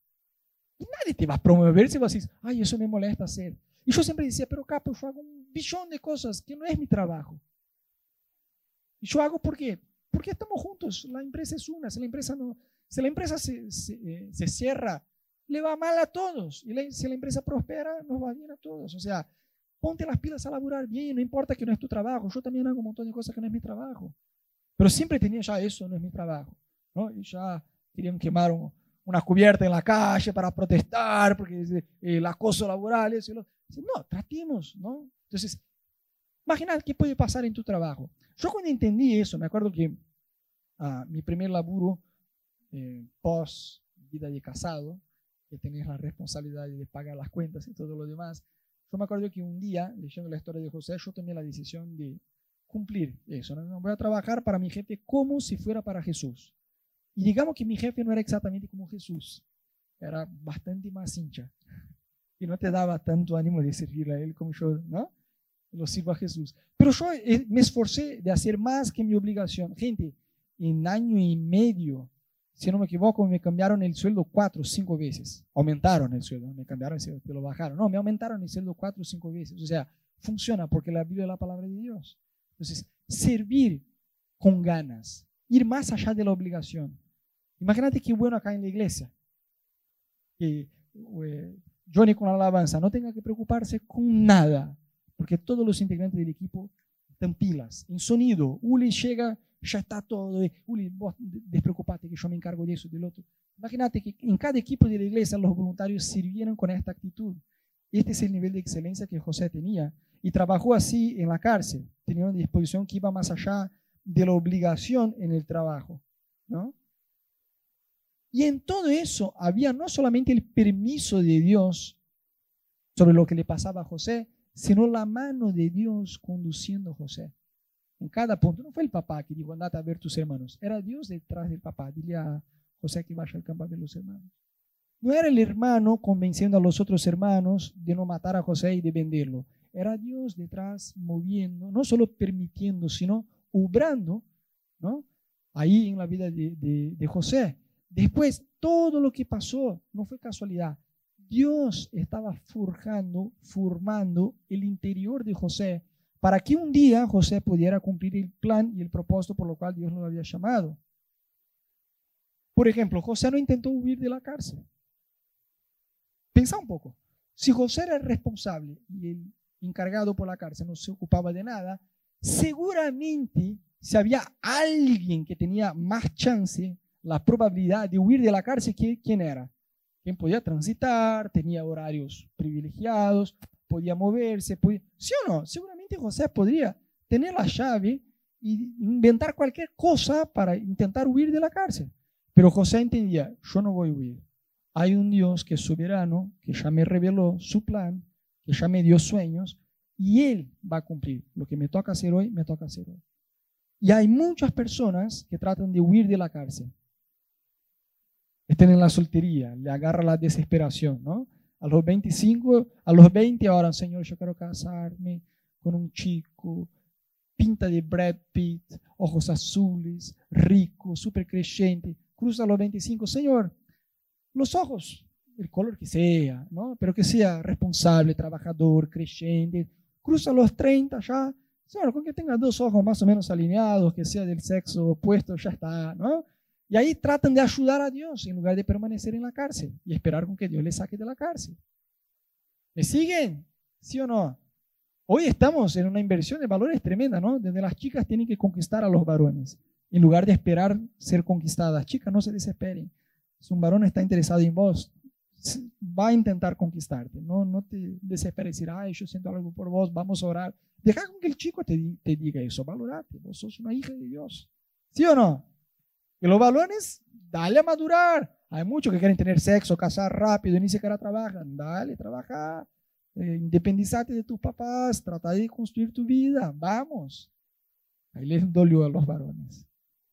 Y nadie te va a promover si vos decís, ay, eso me molesta hacer. Y yo siempre decía, pero capo, yo hago un billón de cosas que no es mi trabajo. Y yo hago porque, porque estamos juntos, la empresa es una, si la empresa, no, si la empresa se, eh, se cierra, le va mal a todos. Y si la empresa prospera, nos va bien a todos. O sea, ponte las pilas a laburar bien, no importa que no es tu trabajo. Yo también hago un montón de cosas que no es mi trabajo. Pero siempre tenía ya eso, no es mi trabajo. ¿no? Y ya querían quemar una cubierta en la calle para protestar porque eh, el acoso laboral. Eso, no, tratemos, ¿no? Entonces, imagina qué puede pasar en tu trabajo. Yo cuando entendí eso, me acuerdo que ah, mi primer laburo eh, post vida de casado, que tenías la responsabilidad de pagar las cuentas y todo lo demás, yo me acuerdo que un día, leyendo la historia de José, yo tomé la decisión de cumplir eso. ¿no? Voy a trabajar para mi jefe como si fuera para Jesús. Y digamos que mi jefe no era exactamente como Jesús, era bastante más hincha y no te daba tanto ánimo de servir a Él como yo, ¿no? Lo sirvo a Jesús. Pero yo eh, me esforcé de hacer más que mi obligación. Gente, en año y medio, si no me equivoco, me cambiaron el sueldo cuatro o cinco veces. Aumentaron el sueldo, me cambiaron el sueldo, te lo bajaron. No, me aumentaron el sueldo cuatro o cinco veces. O sea, funciona porque la Biblia es la palabra de Dios. Entonces, servir con ganas, ir más allá de la obligación. Imagínate qué bueno acá en la iglesia. Que eh, Johnny con la alabanza no tenga que preocuparse con nada, porque todos los integrantes del equipo están pilas. En sonido, Uli llega, ya está todo. Uli, vos despreocupate que yo me encargo de eso, del otro. Imagínate que en cada equipo de la iglesia los voluntarios sirvieron con esta actitud. Este es el nivel de excelencia que José tenía. Y trabajó así en la cárcel. Tenía una disposición que iba más allá de la obligación en el trabajo. ¿no? Y en todo eso había no solamente el permiso de Dios sobre lo que le pasaba a José, sino la mano de Dios conduciendo a José. En cada punto. No fue el papá que dijo, andate a ver tus hermanos. Era Dios detrás del papá. Dile a José que vaya al campo a ver los hermanos. No era el hermano convenciendo a los otros hermanos de no matar a José y de venderlo. Era Dios detrás moviendo, no solo permitiendo, sino obrando ¿no? ahí en la vida de, de José. Después, todo lo que pasó no fue casualidad. Dios estaba forjando, formando el interior de José para que un día José pudiera cumplir el plan y el propósito por lo cual Dios lo había llamado. Por ejemplo, José no intentó huir de la cárcel. Pensa un poco. Si José era el responsable y el encargado por la cárcel no se ocupaba de nada, seguramente si había alguien que tenía más chance la probabilidad de huir de la cárcel, ¿quién era? Quien podía transitar, tenía horarios privilegiados, podía moverse, ¿sí o no? Seguramente José podría tener la llave y inventar cualquier cosa para intentar huir de la cárcel. Pero José entendía, yo no voy a huir. Hay un Dios que es soberano, que ya me reveló su plan, que ya me dio sueños, y Él va a cumplir. Lo que me toca hacer hoy, me toca hacer hoy. Y hay muchas personas que tratan de huir de la cárcel estén en la soltería, le agarra la desesperación, ¿no? A los 25, a los 20 ahora, Señor, yo quiero casarme con un chico, pinta de Brad Pitt, ojos azules, rico, súper creyente. Cruza a los 25, Señor, los ojos, el color que sea, ¿no? Pero que sea responsable, trabajador, creyente. Cruza a los 30 ya, Señor, con que tenga dos ojos más o menos alineados, que sea del sexo opuesto, ya está, ¿no? Y ahí tratan de ayudar a Dios en lugar de permanecer en la cárcel y esperar con que Dios les saque de la cárcel. ¿Me siguen? ¿Sí o no? Hoy estamos en una inversión de valores tremenda, ¿no? Desde las chicas tienen que conquistar a los varones en lugar de esperar ser conquistadas. Chicas, no se desesperen. Si un varón está interesado en vos, va a intentar conquistarte. No, no te desesperes decir, ay, yo siento algo por vos, vamos a orar. Deja con que el chico te, te diga eso, valorate, vos sos una hija de Dios. ¿Sí o no? Que los balones, dale a madurar. Hay muchos que quieren tener sexo, casar rápido y ni siquiera trabajan. Dale, trabaja, eh, independizate de tus papás, trata de construir tu vida, vamos. Ahí les dolió a los varones.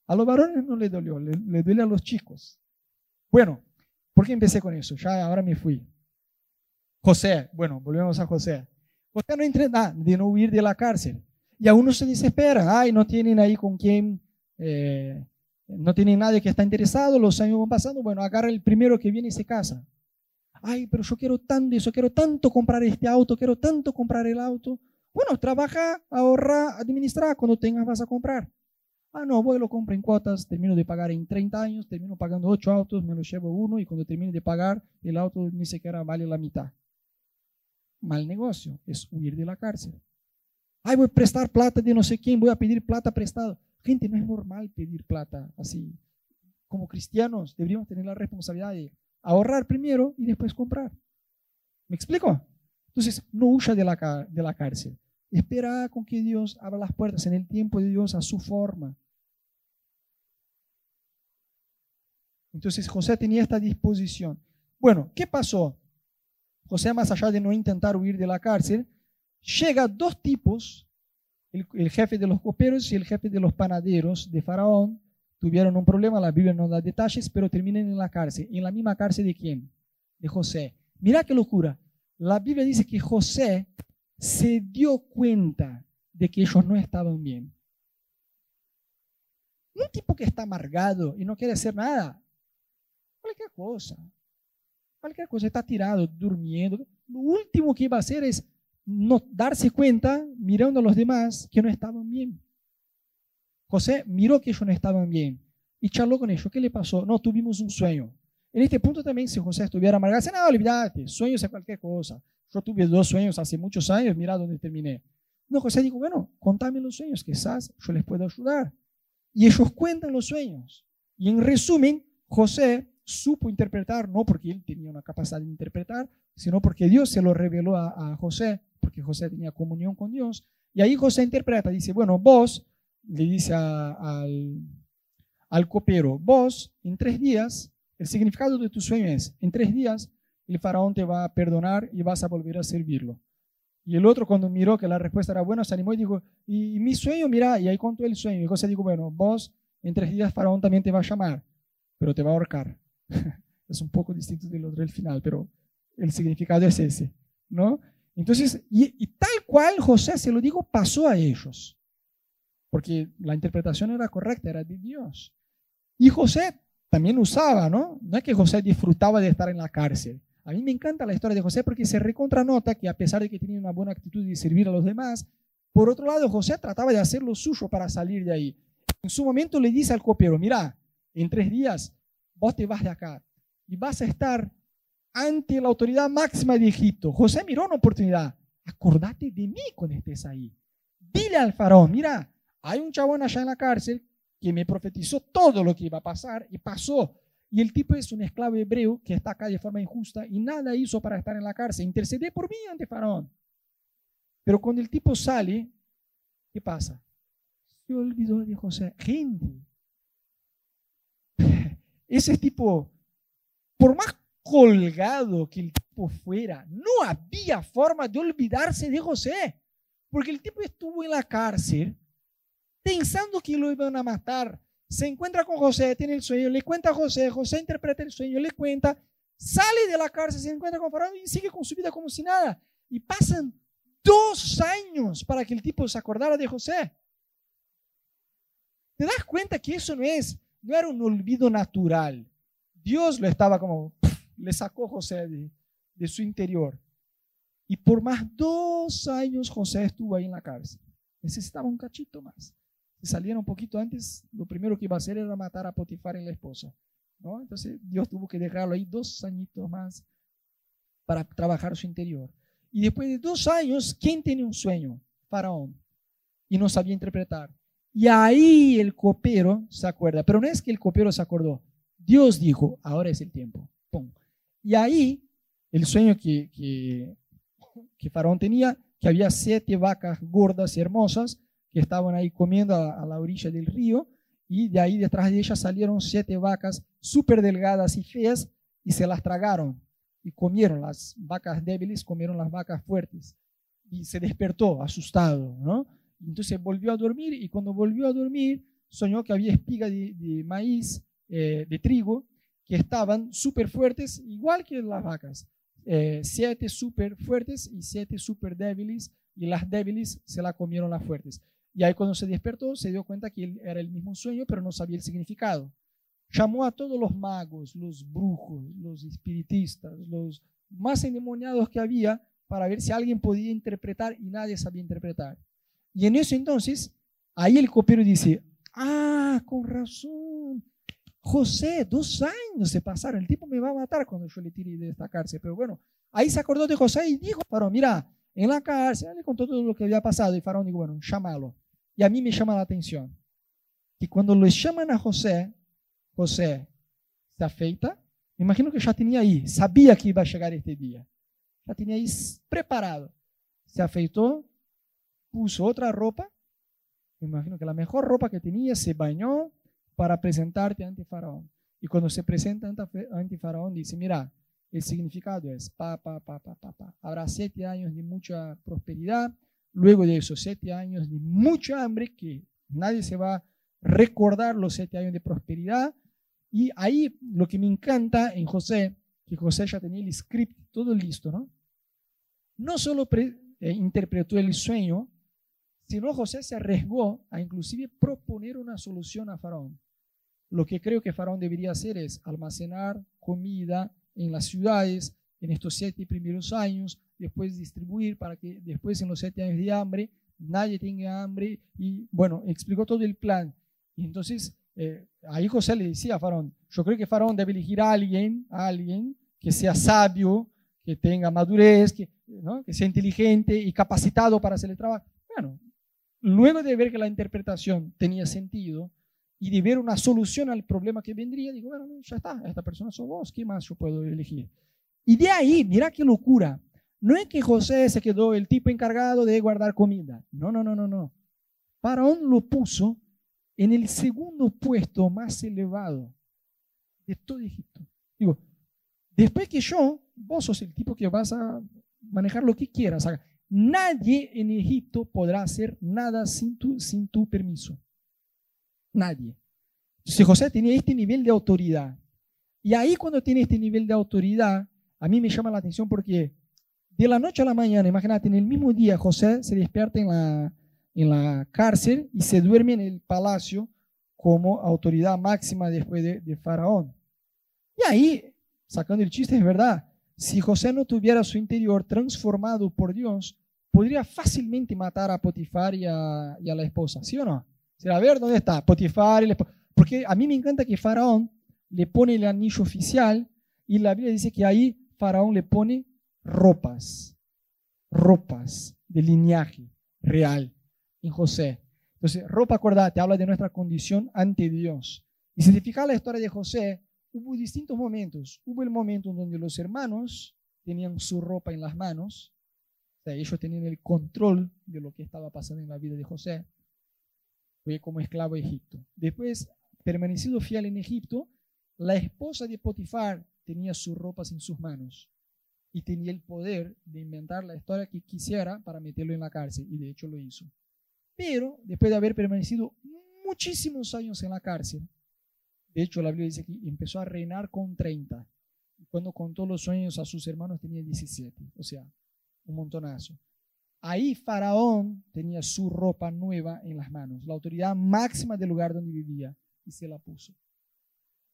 A los varones no les dolió, les, les duele a los chicos. Bueno, ¿por qué empecé con eso? Ya ahora me fui. José, bueno, volvemos a José. José no entrena de no huir de la cárcel. Y a uno se desespera, ay, no tienen ahí con quién, eh, no tienen nadie que está interesado, los años van pasando, bueno, agarra el primero que viene y se casa. Ay, pero yo quiero tanto eso, quiero tanto comprar este auto, quiero tanto comprar el auto. Bueno, trabaja, ahorra, administra, cuando tengas vas a comprar. Ah, no, voy, lo compro en cuotas, termino de pagar en 30 años, termino pagando 8 autos, me lo llevo uno y cuando termine de pagar, el auto ni siquiera vale la mitad mal negocio, es huir de la cárcel. Ay, voy a prestar plata de no sé quién, voy a pedir plata prestado. Gente, no es normal pedir plata así. Como cristianos deberíamos tener la responsabilidad de ahorrar primero y después comprar. ¿Me explico? Entonces, no huya de la, de la cárcel. Espera con que Dios abra las puertas en el tiempo de Dios a su forma. Entonces José tenía esta disposición. Bueno, ¿qué pasó? José, más allá de no intentar huir de la cárcel, llega dos tipos, el, jefe de los coperos y el jefe de los panaderos de Faraón, tuvieron un problema, la Biblia no da detalles, pero terminan en la cárcel. ¿En la misma cárcel de quién? De José. Mira qué locura. La Biblia dice que José se dio cuenta de que ellos no estaban bien. Un tipo que está amargado y no quiere hacer nada, cualquier cosa, cualquier cosa, está tirado, durmiendo. Lo último que iba a hacer es no darse cuenta, mirando a los demás, que no estaban bien. José miró que ellos no estaban bien y charló con ellos. ¿Qué le pasó? No, tuvimos un sueño. En este punto también, si José estuviera amargado, no, olvídate, sueños es cualquier cosa. Yo tuve dos sueños hace muchos años, mira dónde terminé. No, José dijo, bueno, contame los sueños, quizás yo les puedo ayudar. Y ellos cuentan los sueños. Y en resumen, José supo interpretar, no porque él tenía una capacidad de interpretar, sino porque Dios se lo reveló a, José, porque José tenía comunión con Dios. Y ahí José interpreta, dice, bueno, vos, le dice al, al copero, vos en tres días, el significado de tu sueño es, en tres días el faraón te va a perdonar y vas a volver a servirlo. Y el otro cuando miró que la respuesta era buena, se animó y dijo, y, mi sueño, mira, y ahí contó el sueño. Y José dijo, bueno, vos en tres días faraón también te va a llamar, pero te va a ahorcar. es un poco distinto del otro del final, pero el significado es ese, ¿no? Entonces, y, tal cual José, se lo digo, pasó a ellos, porque la interpretación era correcta, era de Dios. Y José también usaba, ¿no? No es que José disfrutaba de estar en la cárcel. A mí me encanta la historia de José porque se recontranota que a pesar de que tenía una buena actitud de servir a los demás, por otro lado, José trataba de hacer lo suyo para salir de ahí. En su momento le dice al copero, mira, en tres días vos te vas de acá y vas a estar ante la autoridad máxima de Egipto. José miró una oportunidad. Acordate de mí cuando estés ahí. Dile al faraón, mira, hay un chabón allá en la cárcel que me profetizó todo lo que iba a pasar y pasó. Y el tipo es un esclavo hebreo que está acá de forma injusta y nada hizo para estar en la cárcel. Intercede por mí ante Faraón. Pero cuando el tipo sale, ¿qué pasa? Se olvidó de José. Gente, ese tipo, por más colgado que el tipo fuera, no había forma de olvidarse de José, porque el tipo estuvo en la cárcel pensando que lo iban a matar. Se encuentra con José, tiene el sueño, le cuenta a José, José interpreta el sueño, le cuenta, sale de la cárcel, se encuentra con Faraón y sigue con su vida como si nada. Y pasan dos años para que el tipo se acordara de José. ¿Te das cuenta que eso no es no era un olvido natural. Dios lo estaba como, le sacó José de, su interior. Y por más dos años José estuvo ahí en la cárcel. Necesitaba un cachito más. Si saliera un poquito antes, lo primero que iba a hacer era matar a Potifar y la esposa. Entonces Dios tuvo que dejarlo ahí dos añitos más para trabajar su interior. Y después de dos años, ¿quién tiene un sueño? Faraón. Y no sabía interpretar. Y ahí el copero se acuerda, pero no es que el copero se acordó, Dios dijo, ahora es el tiempo. Y ahí el sueño que, que, Faraón tenía, que había siete vacas gordas y hermosas que estaban ahí comiendo a, la orilla del río, y de ahí detrás de ella salieron siete vacas súper delgadas y feas y se las tragaron y comieron las vacas débiles, comieron las vacas fuertes y se despertó asustado, ¿no? Entonces volvió a dormir y cuando volvió a dormir soñó que había espigas de, maíz, eh, de trigo, que estaban súper fuertes, igual que las vacas. Eh, siete súper fuertes y siete súper débiles, y las débiles se la comieron las fuertes. Y ahí cuando se despertó se dio cuenta que era el mismo sueño, pero no sabía el significado. Llamó a todos los magos, los brujos, los espiritistas, los más endemoniados que había para ver si alguien podía interpretar y nadie sabía interpretar. Y en eso entonces, ahí el copero dice, ah, con razón, José, dos años se pasaron, el tipo me va a matar cuando yo le tire de esta cárcel. Pero bueno, ahí se acordó de José y dijo, pero mira, en la cárcel, le contó todo lo que había pasado y Faraón dijo, bueno, llámalo. Y a mí me llama la atención que cuando le llaman a José, José se afeita, me imagino que ya tenía ahí, sabía que iba a llegar este día, ya tenía ahí preparado. Se afeitó, puso otra ropa, me imagino que la mejor ropa que tenía, se bañó para presentarte ante Faraón. Y cuando se presenta ante Faraón, dice, mira, el significado es, pa, pa, pa, pa, pa, pa. Habrá siete años de mucha prosperidad, luego de esos siete años de mucha hambre, que nadie se va a recordar los siete años de prosperidad. Y ahí lo que me encanta en José, que José ya tenía el script todo listo, ¿no? No solo eh, interpretó el sueño, sino José se arriesgó a inclusive proponer una solución a Faraón. Lo que creo que Faraón debería hacer es almacenar comida en las ciudades en estos siete primeros años, después distribuir para que después en los siete años de hambre nadie tenga hambre y bueno, explicó todo el plan. Y entonces eh, ahí José le decía a Faraón, yo creo que Faraón debe elegir a alguien, a alguien que sea sabio, que tenga madurez, que, que sea inteligente y capacitado para hacer el trabajo. Bueno, luego de ver que la interpretación tenía sentido, y de ver una solución al problema que vendría, digo, bueno, ya está, esta persona sos vos, ¿qué más yo puedo elegir? Y de ahí, mira qué locura. No es que José se quedó el tipo encargado de guardar comida. No, no, no, no, no. Faraón lo puso en el segundo puesto más elevado de todo Egipto. Digo, después que yo, vos sos el tipo que vas a manejar lo que quieras. Nadie en Egipto podrá hacer nada sin tu, sin tu permiso. Nadie. Si José tenía este nivel de autoridad. Y ahí cuando tiene este nivel de autoridad, a mí me llama la atención porque de la noche a la mañana, imagínate, en el mismo día José se despierta en la, en la cárcel y se duerme en el palacio como autoridad máxima después de, de Faraón. Y ahí, sacando el chiste, es verdad, si José no tuviera su interior transformado por Dios, podría fácilmente matar a Potifar y a, y a la esposa, ¿sí o no? A ver, ¿dónde está? Potifar. Porque a mí me encanta que Faraón le pone el anillo oficial y la Biblia dice que ahí Faraón le pone ropas, ropas de linaje real en José. Entonces, ropa, acordate, habla de nuestra condición ante Dios. Y si te la historia de José, hubo distintos momentos. Hubo el momento en donde los hermanos tenían su ropa en las manos, ellos tenían el control de lo que estaba pasando en la vida de José fue como esclavo a Egipto. Después, permanecido fiel en Egipto, la esposa de Potifar tenía sus ropas en sus manos y tenía el poder de inventar la historia que quisiera para meterlo en la cárcel, y de hecho lo hizo. Pero después de haber permanecido muchísimos años en la cárcel, de hecho la Biblia dice que empezó a reinar con 30, y cuando contó los sueños a sus hermanos tenía 17, o sea, un montonazo. Ahí Faraón tenía su ropa nueva en las manos, la autoridad máxima del lugar donde vivía, y se la puso.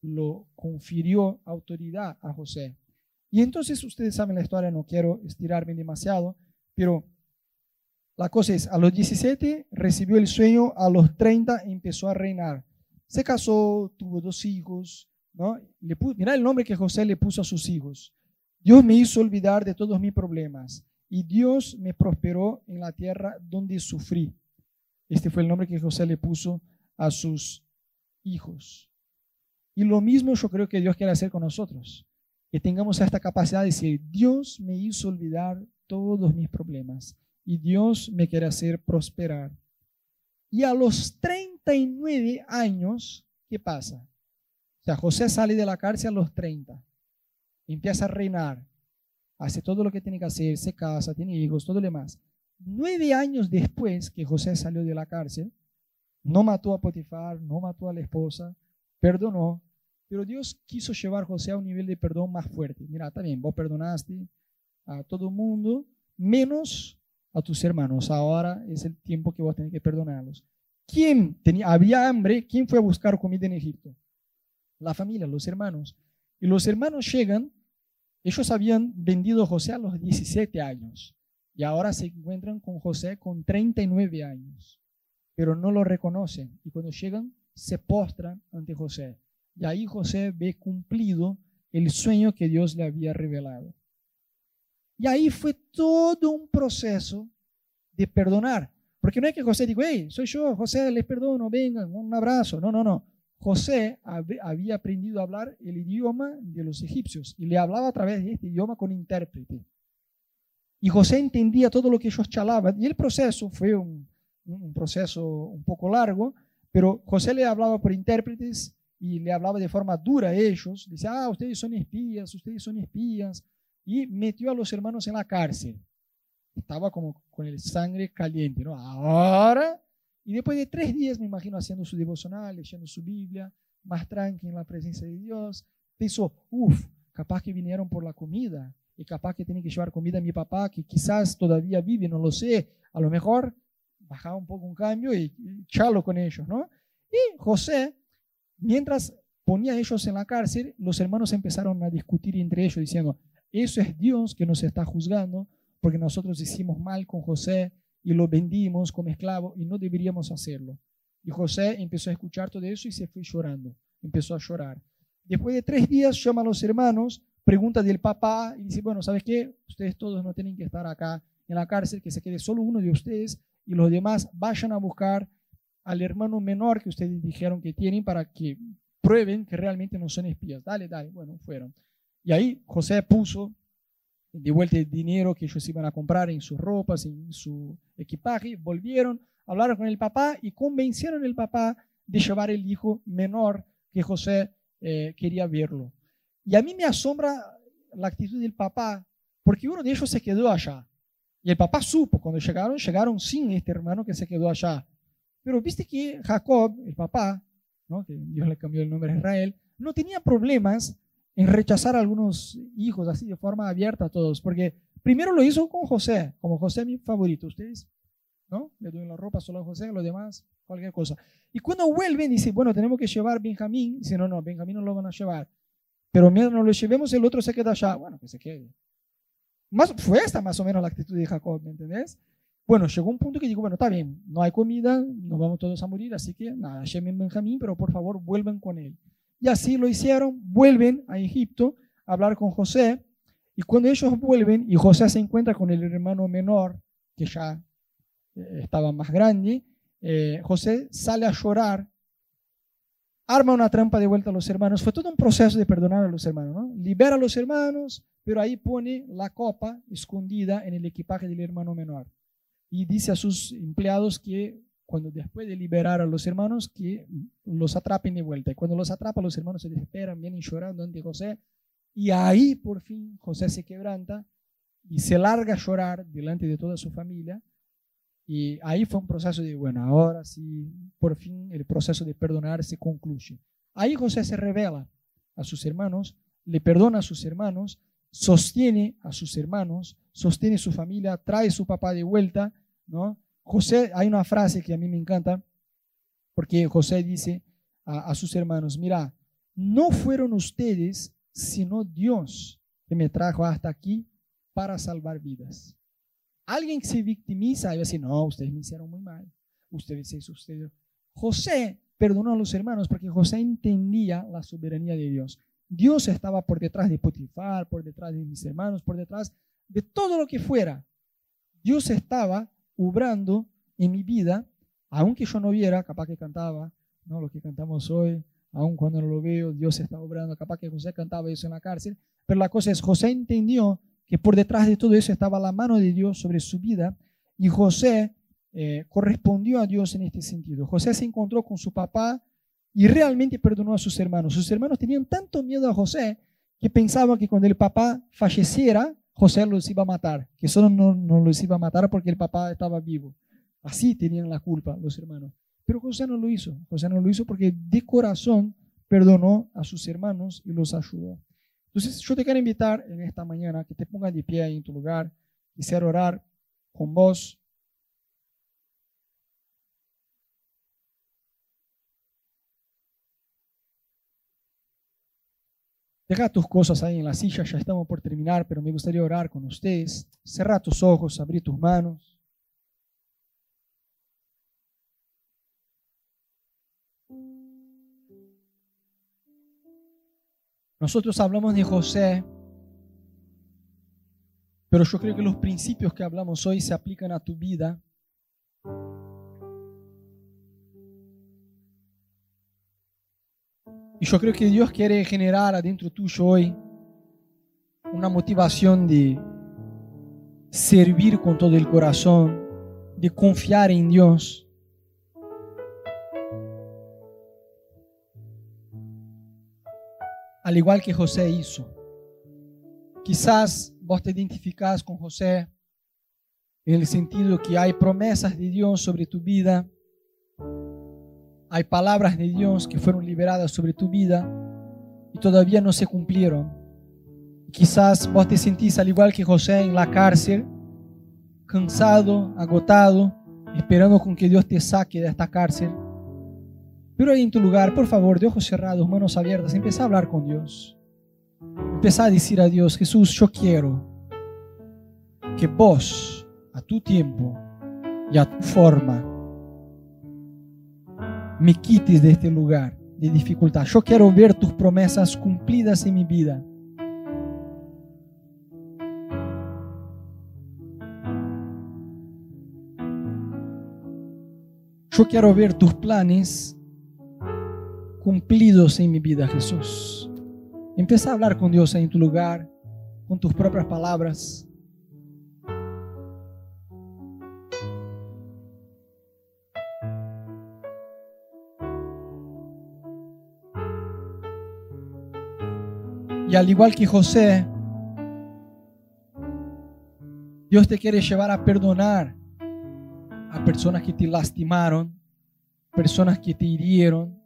Lo confirió autoridad a José. Y entonces ustedes saben la historia, no quiero estirarme demasiado, pero la cosa es, a los 17 recibió el sueño, a los 30 empezó a reinar. Se casó, tuvo dos hijos, ¿no? Le mira el nombre que José le puso a sus hijos. Dios me hizo olvidar de todos mis problemas y Dios me prosperó en la tierra donde sufrí. Este fue el nombre que José le puso a sus hijos. Y lo mismo yo creo que Dios quiere hacer con nosotros. Que tengamos esta capacidad de decir, Dios me hizo olvidar todos mis problemas y Dios me quiere hacer prosperar. Y a los 39 años, ¿qué pasa? O sea, José sale de la cárcel a los 30, empieza a reinar, hace todo lo que tiene que hacer, se casa, tiene hijos, todo lo demás. Nueve años después que José salió de la cárcel, no mató a Potifar, no mató a la esposa, perdonó, pero Dios quiso llevar a José a un nivel de perdón más fuerte. Mira, bien, vos perdonaste a todo el mundo, menos a tus hermanos. Ahora es el tiempo que vos tenés que perdonarlos. ¿Quién tenía, había hambre? ¿Quién fue a buscar comida en Egipto? La familia, los hermanos. Y los hermanos llegan, ellos habían vendido a José a los 17 años y ahora se encuentran con José con 39 años, pero no lo reconocen y cuando llegan se postran ante José. Y ahí José ve cumplido el sueño que Dios le había revelado. Y ahí fue todo un proceso de perdonar. Porque no es que José dijo, hey, soy yo, José, les perdono, vengan, un abrazo. No, no, no. José había aprendido a hablar el idioma de los egipcios y le hablaba a través de este idioma con intérprete. Y José entendía todo lo que ellos chalaban. Y el proceso fue un, un proceso un poco largo, pero José le hablaba por intérpretes y le hablaba de forma dura a ellos. Dice, ah, ustedes son espías, ustedes son espías y metió a los hermanos en la cárcel. Estaba como con el sangre caliente, ¿no? Ahora, y después de tres días, me imagino, haciendo su devocional, leyendo su Biblia, más tranquilo en la presencia de Dios, pensó, uff, capaz que vinieron por la comida, y capaz que tiene que llevar comida a mi papá, que quizás todavía vive, no lo sé, a lo mejor bajaba un poco un cambio y, charlo con ellos, ¿no? Y José, mientras ponía a ellos en la cárcel, los hermanos empezaron a discutir entre ellos diciendo, eso es Dios que nos está juzgando porque nosotros hicimos mal con José y lo vendimos como esclavo y no deberíamos hacerlo. Y José empezó a escuchar todo eso y se fue llorando, empezó a llorar. Después de tres días llama a los hermanos, pregunta del papá y dice, bueno, ¿sabes qué? Ustedes todos no tienen que estar acá en la cárcel, que se quede solo uno de ustedes y los demás vayan a buscar al hermano menor que ustedes dijeron que tienen para que prueben que realmente no son espías. Dale, dale. Bueno, fueron. Y ahí José puso de vuelta el dinero que ellos iban a comprar en sus ropas, en su equipaje, volvieron, hablaron con el papá y convencieron al papá de llevar el hijo menor que José eh, quería verlo. Y a mí me asombra la actitud del papá, porque uno de ellos se quedó allá. Y el papá supo, cuando llegaron, llegaron sin este hermano que se quedó allá. Pero viste que Jacob, el papá, ¿no? que Dios le cambió el nombre a Israel, no tenía problemas en rechazar a algunos hijos así de forma abierta a todos, porque primero lo hizo con José, como José mi favorito, ustedes, ¿no? Le doy la ropa solo a José, los demás, cualquier cosa. Y cuando vuelven, dice, bueno, tenemos que llevar Benjamín, dice, no, no, Benjamín no lo van a llevar, pero mientras no lo llevemos, el otro se queda allá, bueno, que se quede. Más, fue esta más o menos la actitud de Jacob, ¿me entendés? Bueno, llegó un punto que digo, bueno, está bien, no hay comida, nos vamos todos a morir, así que nada, lleven Benjamín, pero por favor vuelvan con él. Y así lo hicieron, vuelven a Egipto a hablar con José. Y cuando ellos vuelven y José se encuentra con el hermano menor, que ya eh, estaba más grande, eh, José sale a llorar, arma una trampa de vuelta a los hermanos. Fue todo un proceso de perdonar a los hermanos. ¿no? Libera a los hermanos, pero ahí pone la copa escondida en el equipaje del hermano menor. Y dice a sus empleados que cuando después de liberar a los hermanos, que los atrapen de vuelta. Y cuando los atrapa, los hermanos se desesperan, vienen llorando ante José. Y ahí por fin José se quebranta y se larga a llorar delante de toda su familia. Y ahí fue un proceso de, bueno, ahora sí, por fin el proceso de perdonar se concluye. Ahí José se revela a sus hermanos, le perdona a sus hermanos, sostiene a sus hermanos, sostiene su familia, trae a su papá de vuelta, ¿no? José, hay una frase que a mí me encanta, porque José dice a, sus hermanos, mira, no fueron ustedes, sino Dios que me trajo hasta aquí para salvar vidas. Alguien que se victimiza y va no, ustedes me hicieron muy mal, ustedes se sucedió. José perdonó a los hermanos porque José entendía la soberanía de Dios. Dios estaba por detrás de Potifar, por detrás de mis hermanos, por detrás de todo lo que fuera. Dios estaba obrando en mi vida, aunque yo no viera, capaz que cantaba, ¿no? lo que cantamos hoy, aun cuando no lo veo, Dios está obrando, capaz que José cantaba eso en la cárcel, pero la cosa es, José entendió que por detrás de todo eso estaba la mano de Dios sobre su vida y José eh, correspondió a Dios en este sentido. José se encontró con su papá y realmente perdonó a sus hermanos. Sus hermanos tenían tanto miedo a José que pensaban que cuando el papá falleciera, José los iba a matar, que solo no, no los iba a matar porque el papá estaba vivo. Así tenían la culpa los hermanos. Pero José no lo hizo. José no lo hizo porque de corazón perdonó a sus hermanos y los ayudó. Entonces yo te quiero invitar en esta mañana que te pongas de pie ahí en tu lugar. Quisiera orar con vos. Deja tus cosas ahí en la silla, ya estamos por terminar, pero me gustaría orar con ustedes. Cerra tus ojos, abrir tus manos. Nosotros hablamos de José, pero yo creo que los principios que hablamos hoy se aplican a tu vida. Y yo creo que Dios quiere generar adentro tuyo hoy una motivación de servir con todo el corazón, de confiar en Dios. al igual que José hizo. Quizás vos te identificás con José en el sentido que hay promesas de Dios sobre tu vida, hay palabras de Dios que fueron liberadas sobre tu vida y todavía no se cumplieron. Quizás vos te sentís al igual que José en la cárcel, cansado, agotado, esperando con que Dios te saque de esta cárcel pero ahí en tu lugar, por favor, de ojos cerrados, manos abiertas, empieza a hablar con Dios. Empieza a decir a Dios, Jesús, yo quiero que vos, a tu tiempo y a tu forma, me quites de este lugar de dificultad. Yo quiero ver tus promesas cumplidas en mi vida. Yo quiero ver tus planes cumplidos en mi vida, Jesús. Empieza a hablar con Dios en tu lugar, con tus propias palabras. Al igual que José, Dios te quiere llevar a perdonar a personas que te lastimaron, personas que te hirieron,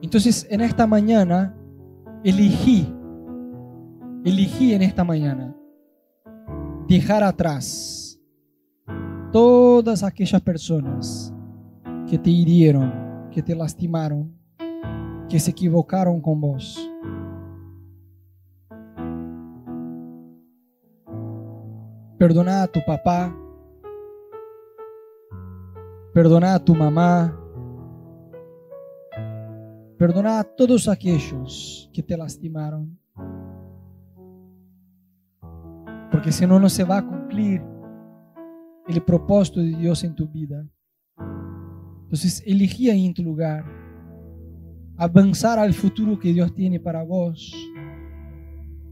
entonces, en esta mañana, elegí, elegí en esta mañana dejar atrás todas aquellas personas que te hirieron, que te lastimaron, que se equivocaron con vos. Perdona a tu papá, perdona a tu mamá, Perdona a todos aquellos que te lastimaron. Porque si no, no se va a cumplir el propósito de Dios en tu vida. Entonces, elegí ahí en tu lugar avanzar al futuro que Dios tiene para vos,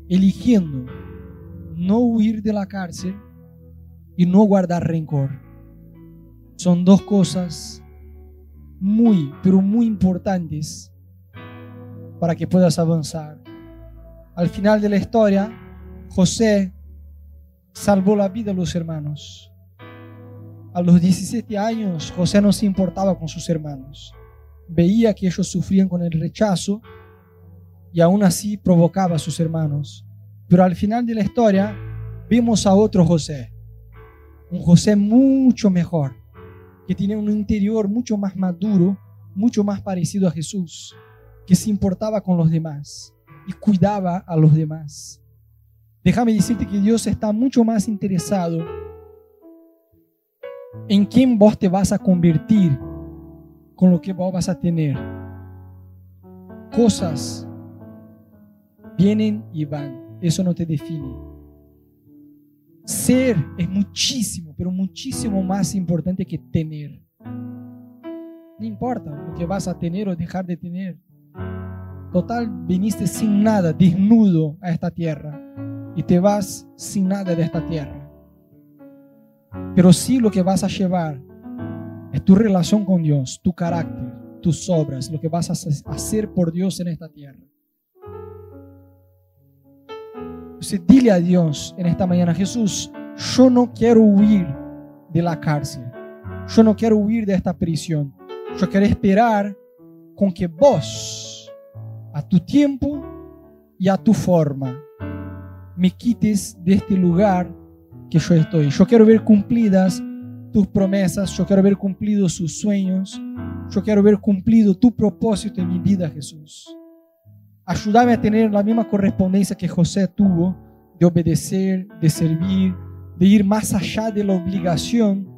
eligiendo no huir de la cárcel y no guardar rencor. Son dos cosas muy, pero muy importantes para que puedas avanzar. Al final de la historia, José salvó la vida de los hermanos. A los 17 años, José no se importaba con sus hermanos. Veía que ellos sufrían con el rechazo y aún así provocaba a sus hermanos. Pero al final de la historia, vimos a otro José, un José mucho mejor, que tiene un interior mucho más maduro, mucho más parecido a Jesús que se importaba con los demás y cuidaba a los demás. Déjame decirte que Dios está mucho más interesado en quién vos te vas a convertir con lo que vos vas a tener. Cosas vienen y van. Eso no te define. Ser es muchísimo, pero muchísimo más importante que tener. No importa lo que vas a tener o dejar de tener. Total, viniste sin nada, desnudo a esta tierra y te vas sin nada de esta tierra. pero sí lo que vas a llevar es tu relación con Dios, tu carácter, tus obras, lo que vas a hacer por Dios en esta tierra. Dile a Dios en esta mañana, Jesús, yo no quiero huir de la cárcel. Yo no quiero huir de esta prisión. Yo quiero esperar con que vos, a tu tiempo y a tu forma, me quites de este lugar que yo estoy. Yo quiero ver cumplidas tus promesas, yo quiero ver cumplidos sus sueños, yo quiero ver cumplido tu propósito en mi vida, Jesús. Ayúdame a tener la misma correspondencia que José tuvo de obedecer, de servir, de ir más allá de la obligación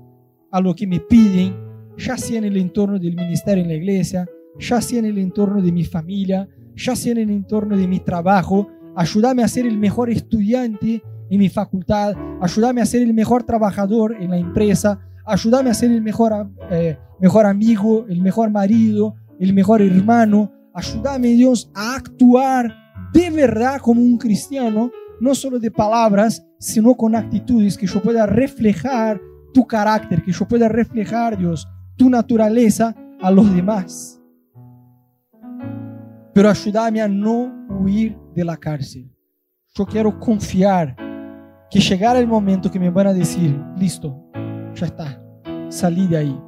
a lo que me piden, ya sea en el entorno del ministerio en la iglesia, ya sea en el entorno de mi familia, ya sea en el entorno de mi trabajo. Ayúdame a ser el mejor estudiante en mi facultad, ayúdame a ser el mejor trabajador en la empresa, ayúdame a ser el mejor, eh, mejor amigo, el mejor marido, el mejor hermano, Ayúdame, Dios, a actuar de verdad como un cristiano, no solo de palabras, sino con actitudes, que yo pueda reflejar tu carácter, que yo pueda reflejar, Dios, tu naturaleza a los demás. Pero ayúdame a no huir de la cárcel. Yo quiero confiar que llegará el momento que me van a decir, listo, ya está, salí de ahí.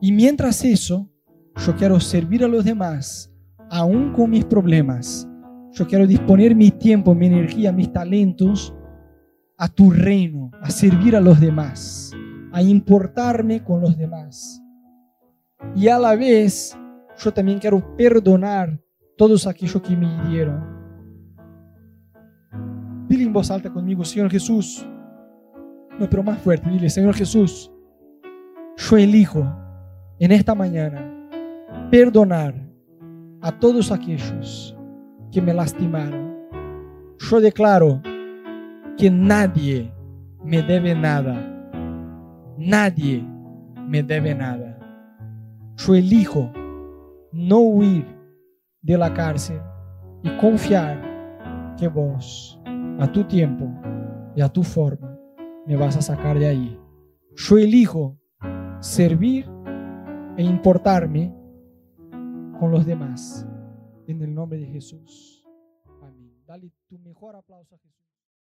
Y mientras eso, yo quiero servir a los demás aún con mis problemas, yo quiero disponer mi tiempo, mi energía, mis talentos a tu reino, a servir a los demás, a importarme con los demás. Y a la vez, yo también quiero perdonar todos aquellos que me hirieron. Dile en voz alta conmigo, Señor Jesús. No, pero más fuerte, dile, Señor Jesús, yo elijo en esta mañana perdonar a todos aquellos que me lastimaron. Yo declaro que nadie me debe nada. Nadie me debe nada. Yo elijo no huir de la cárcel y confiar que vos, a tu tiempo y a tu forma, me vas a sacar de ahí. Yo elijo servir e importarme con los demás. En el nombre de Jesús. Amén. Dale tu mejor aplauso a Jesús.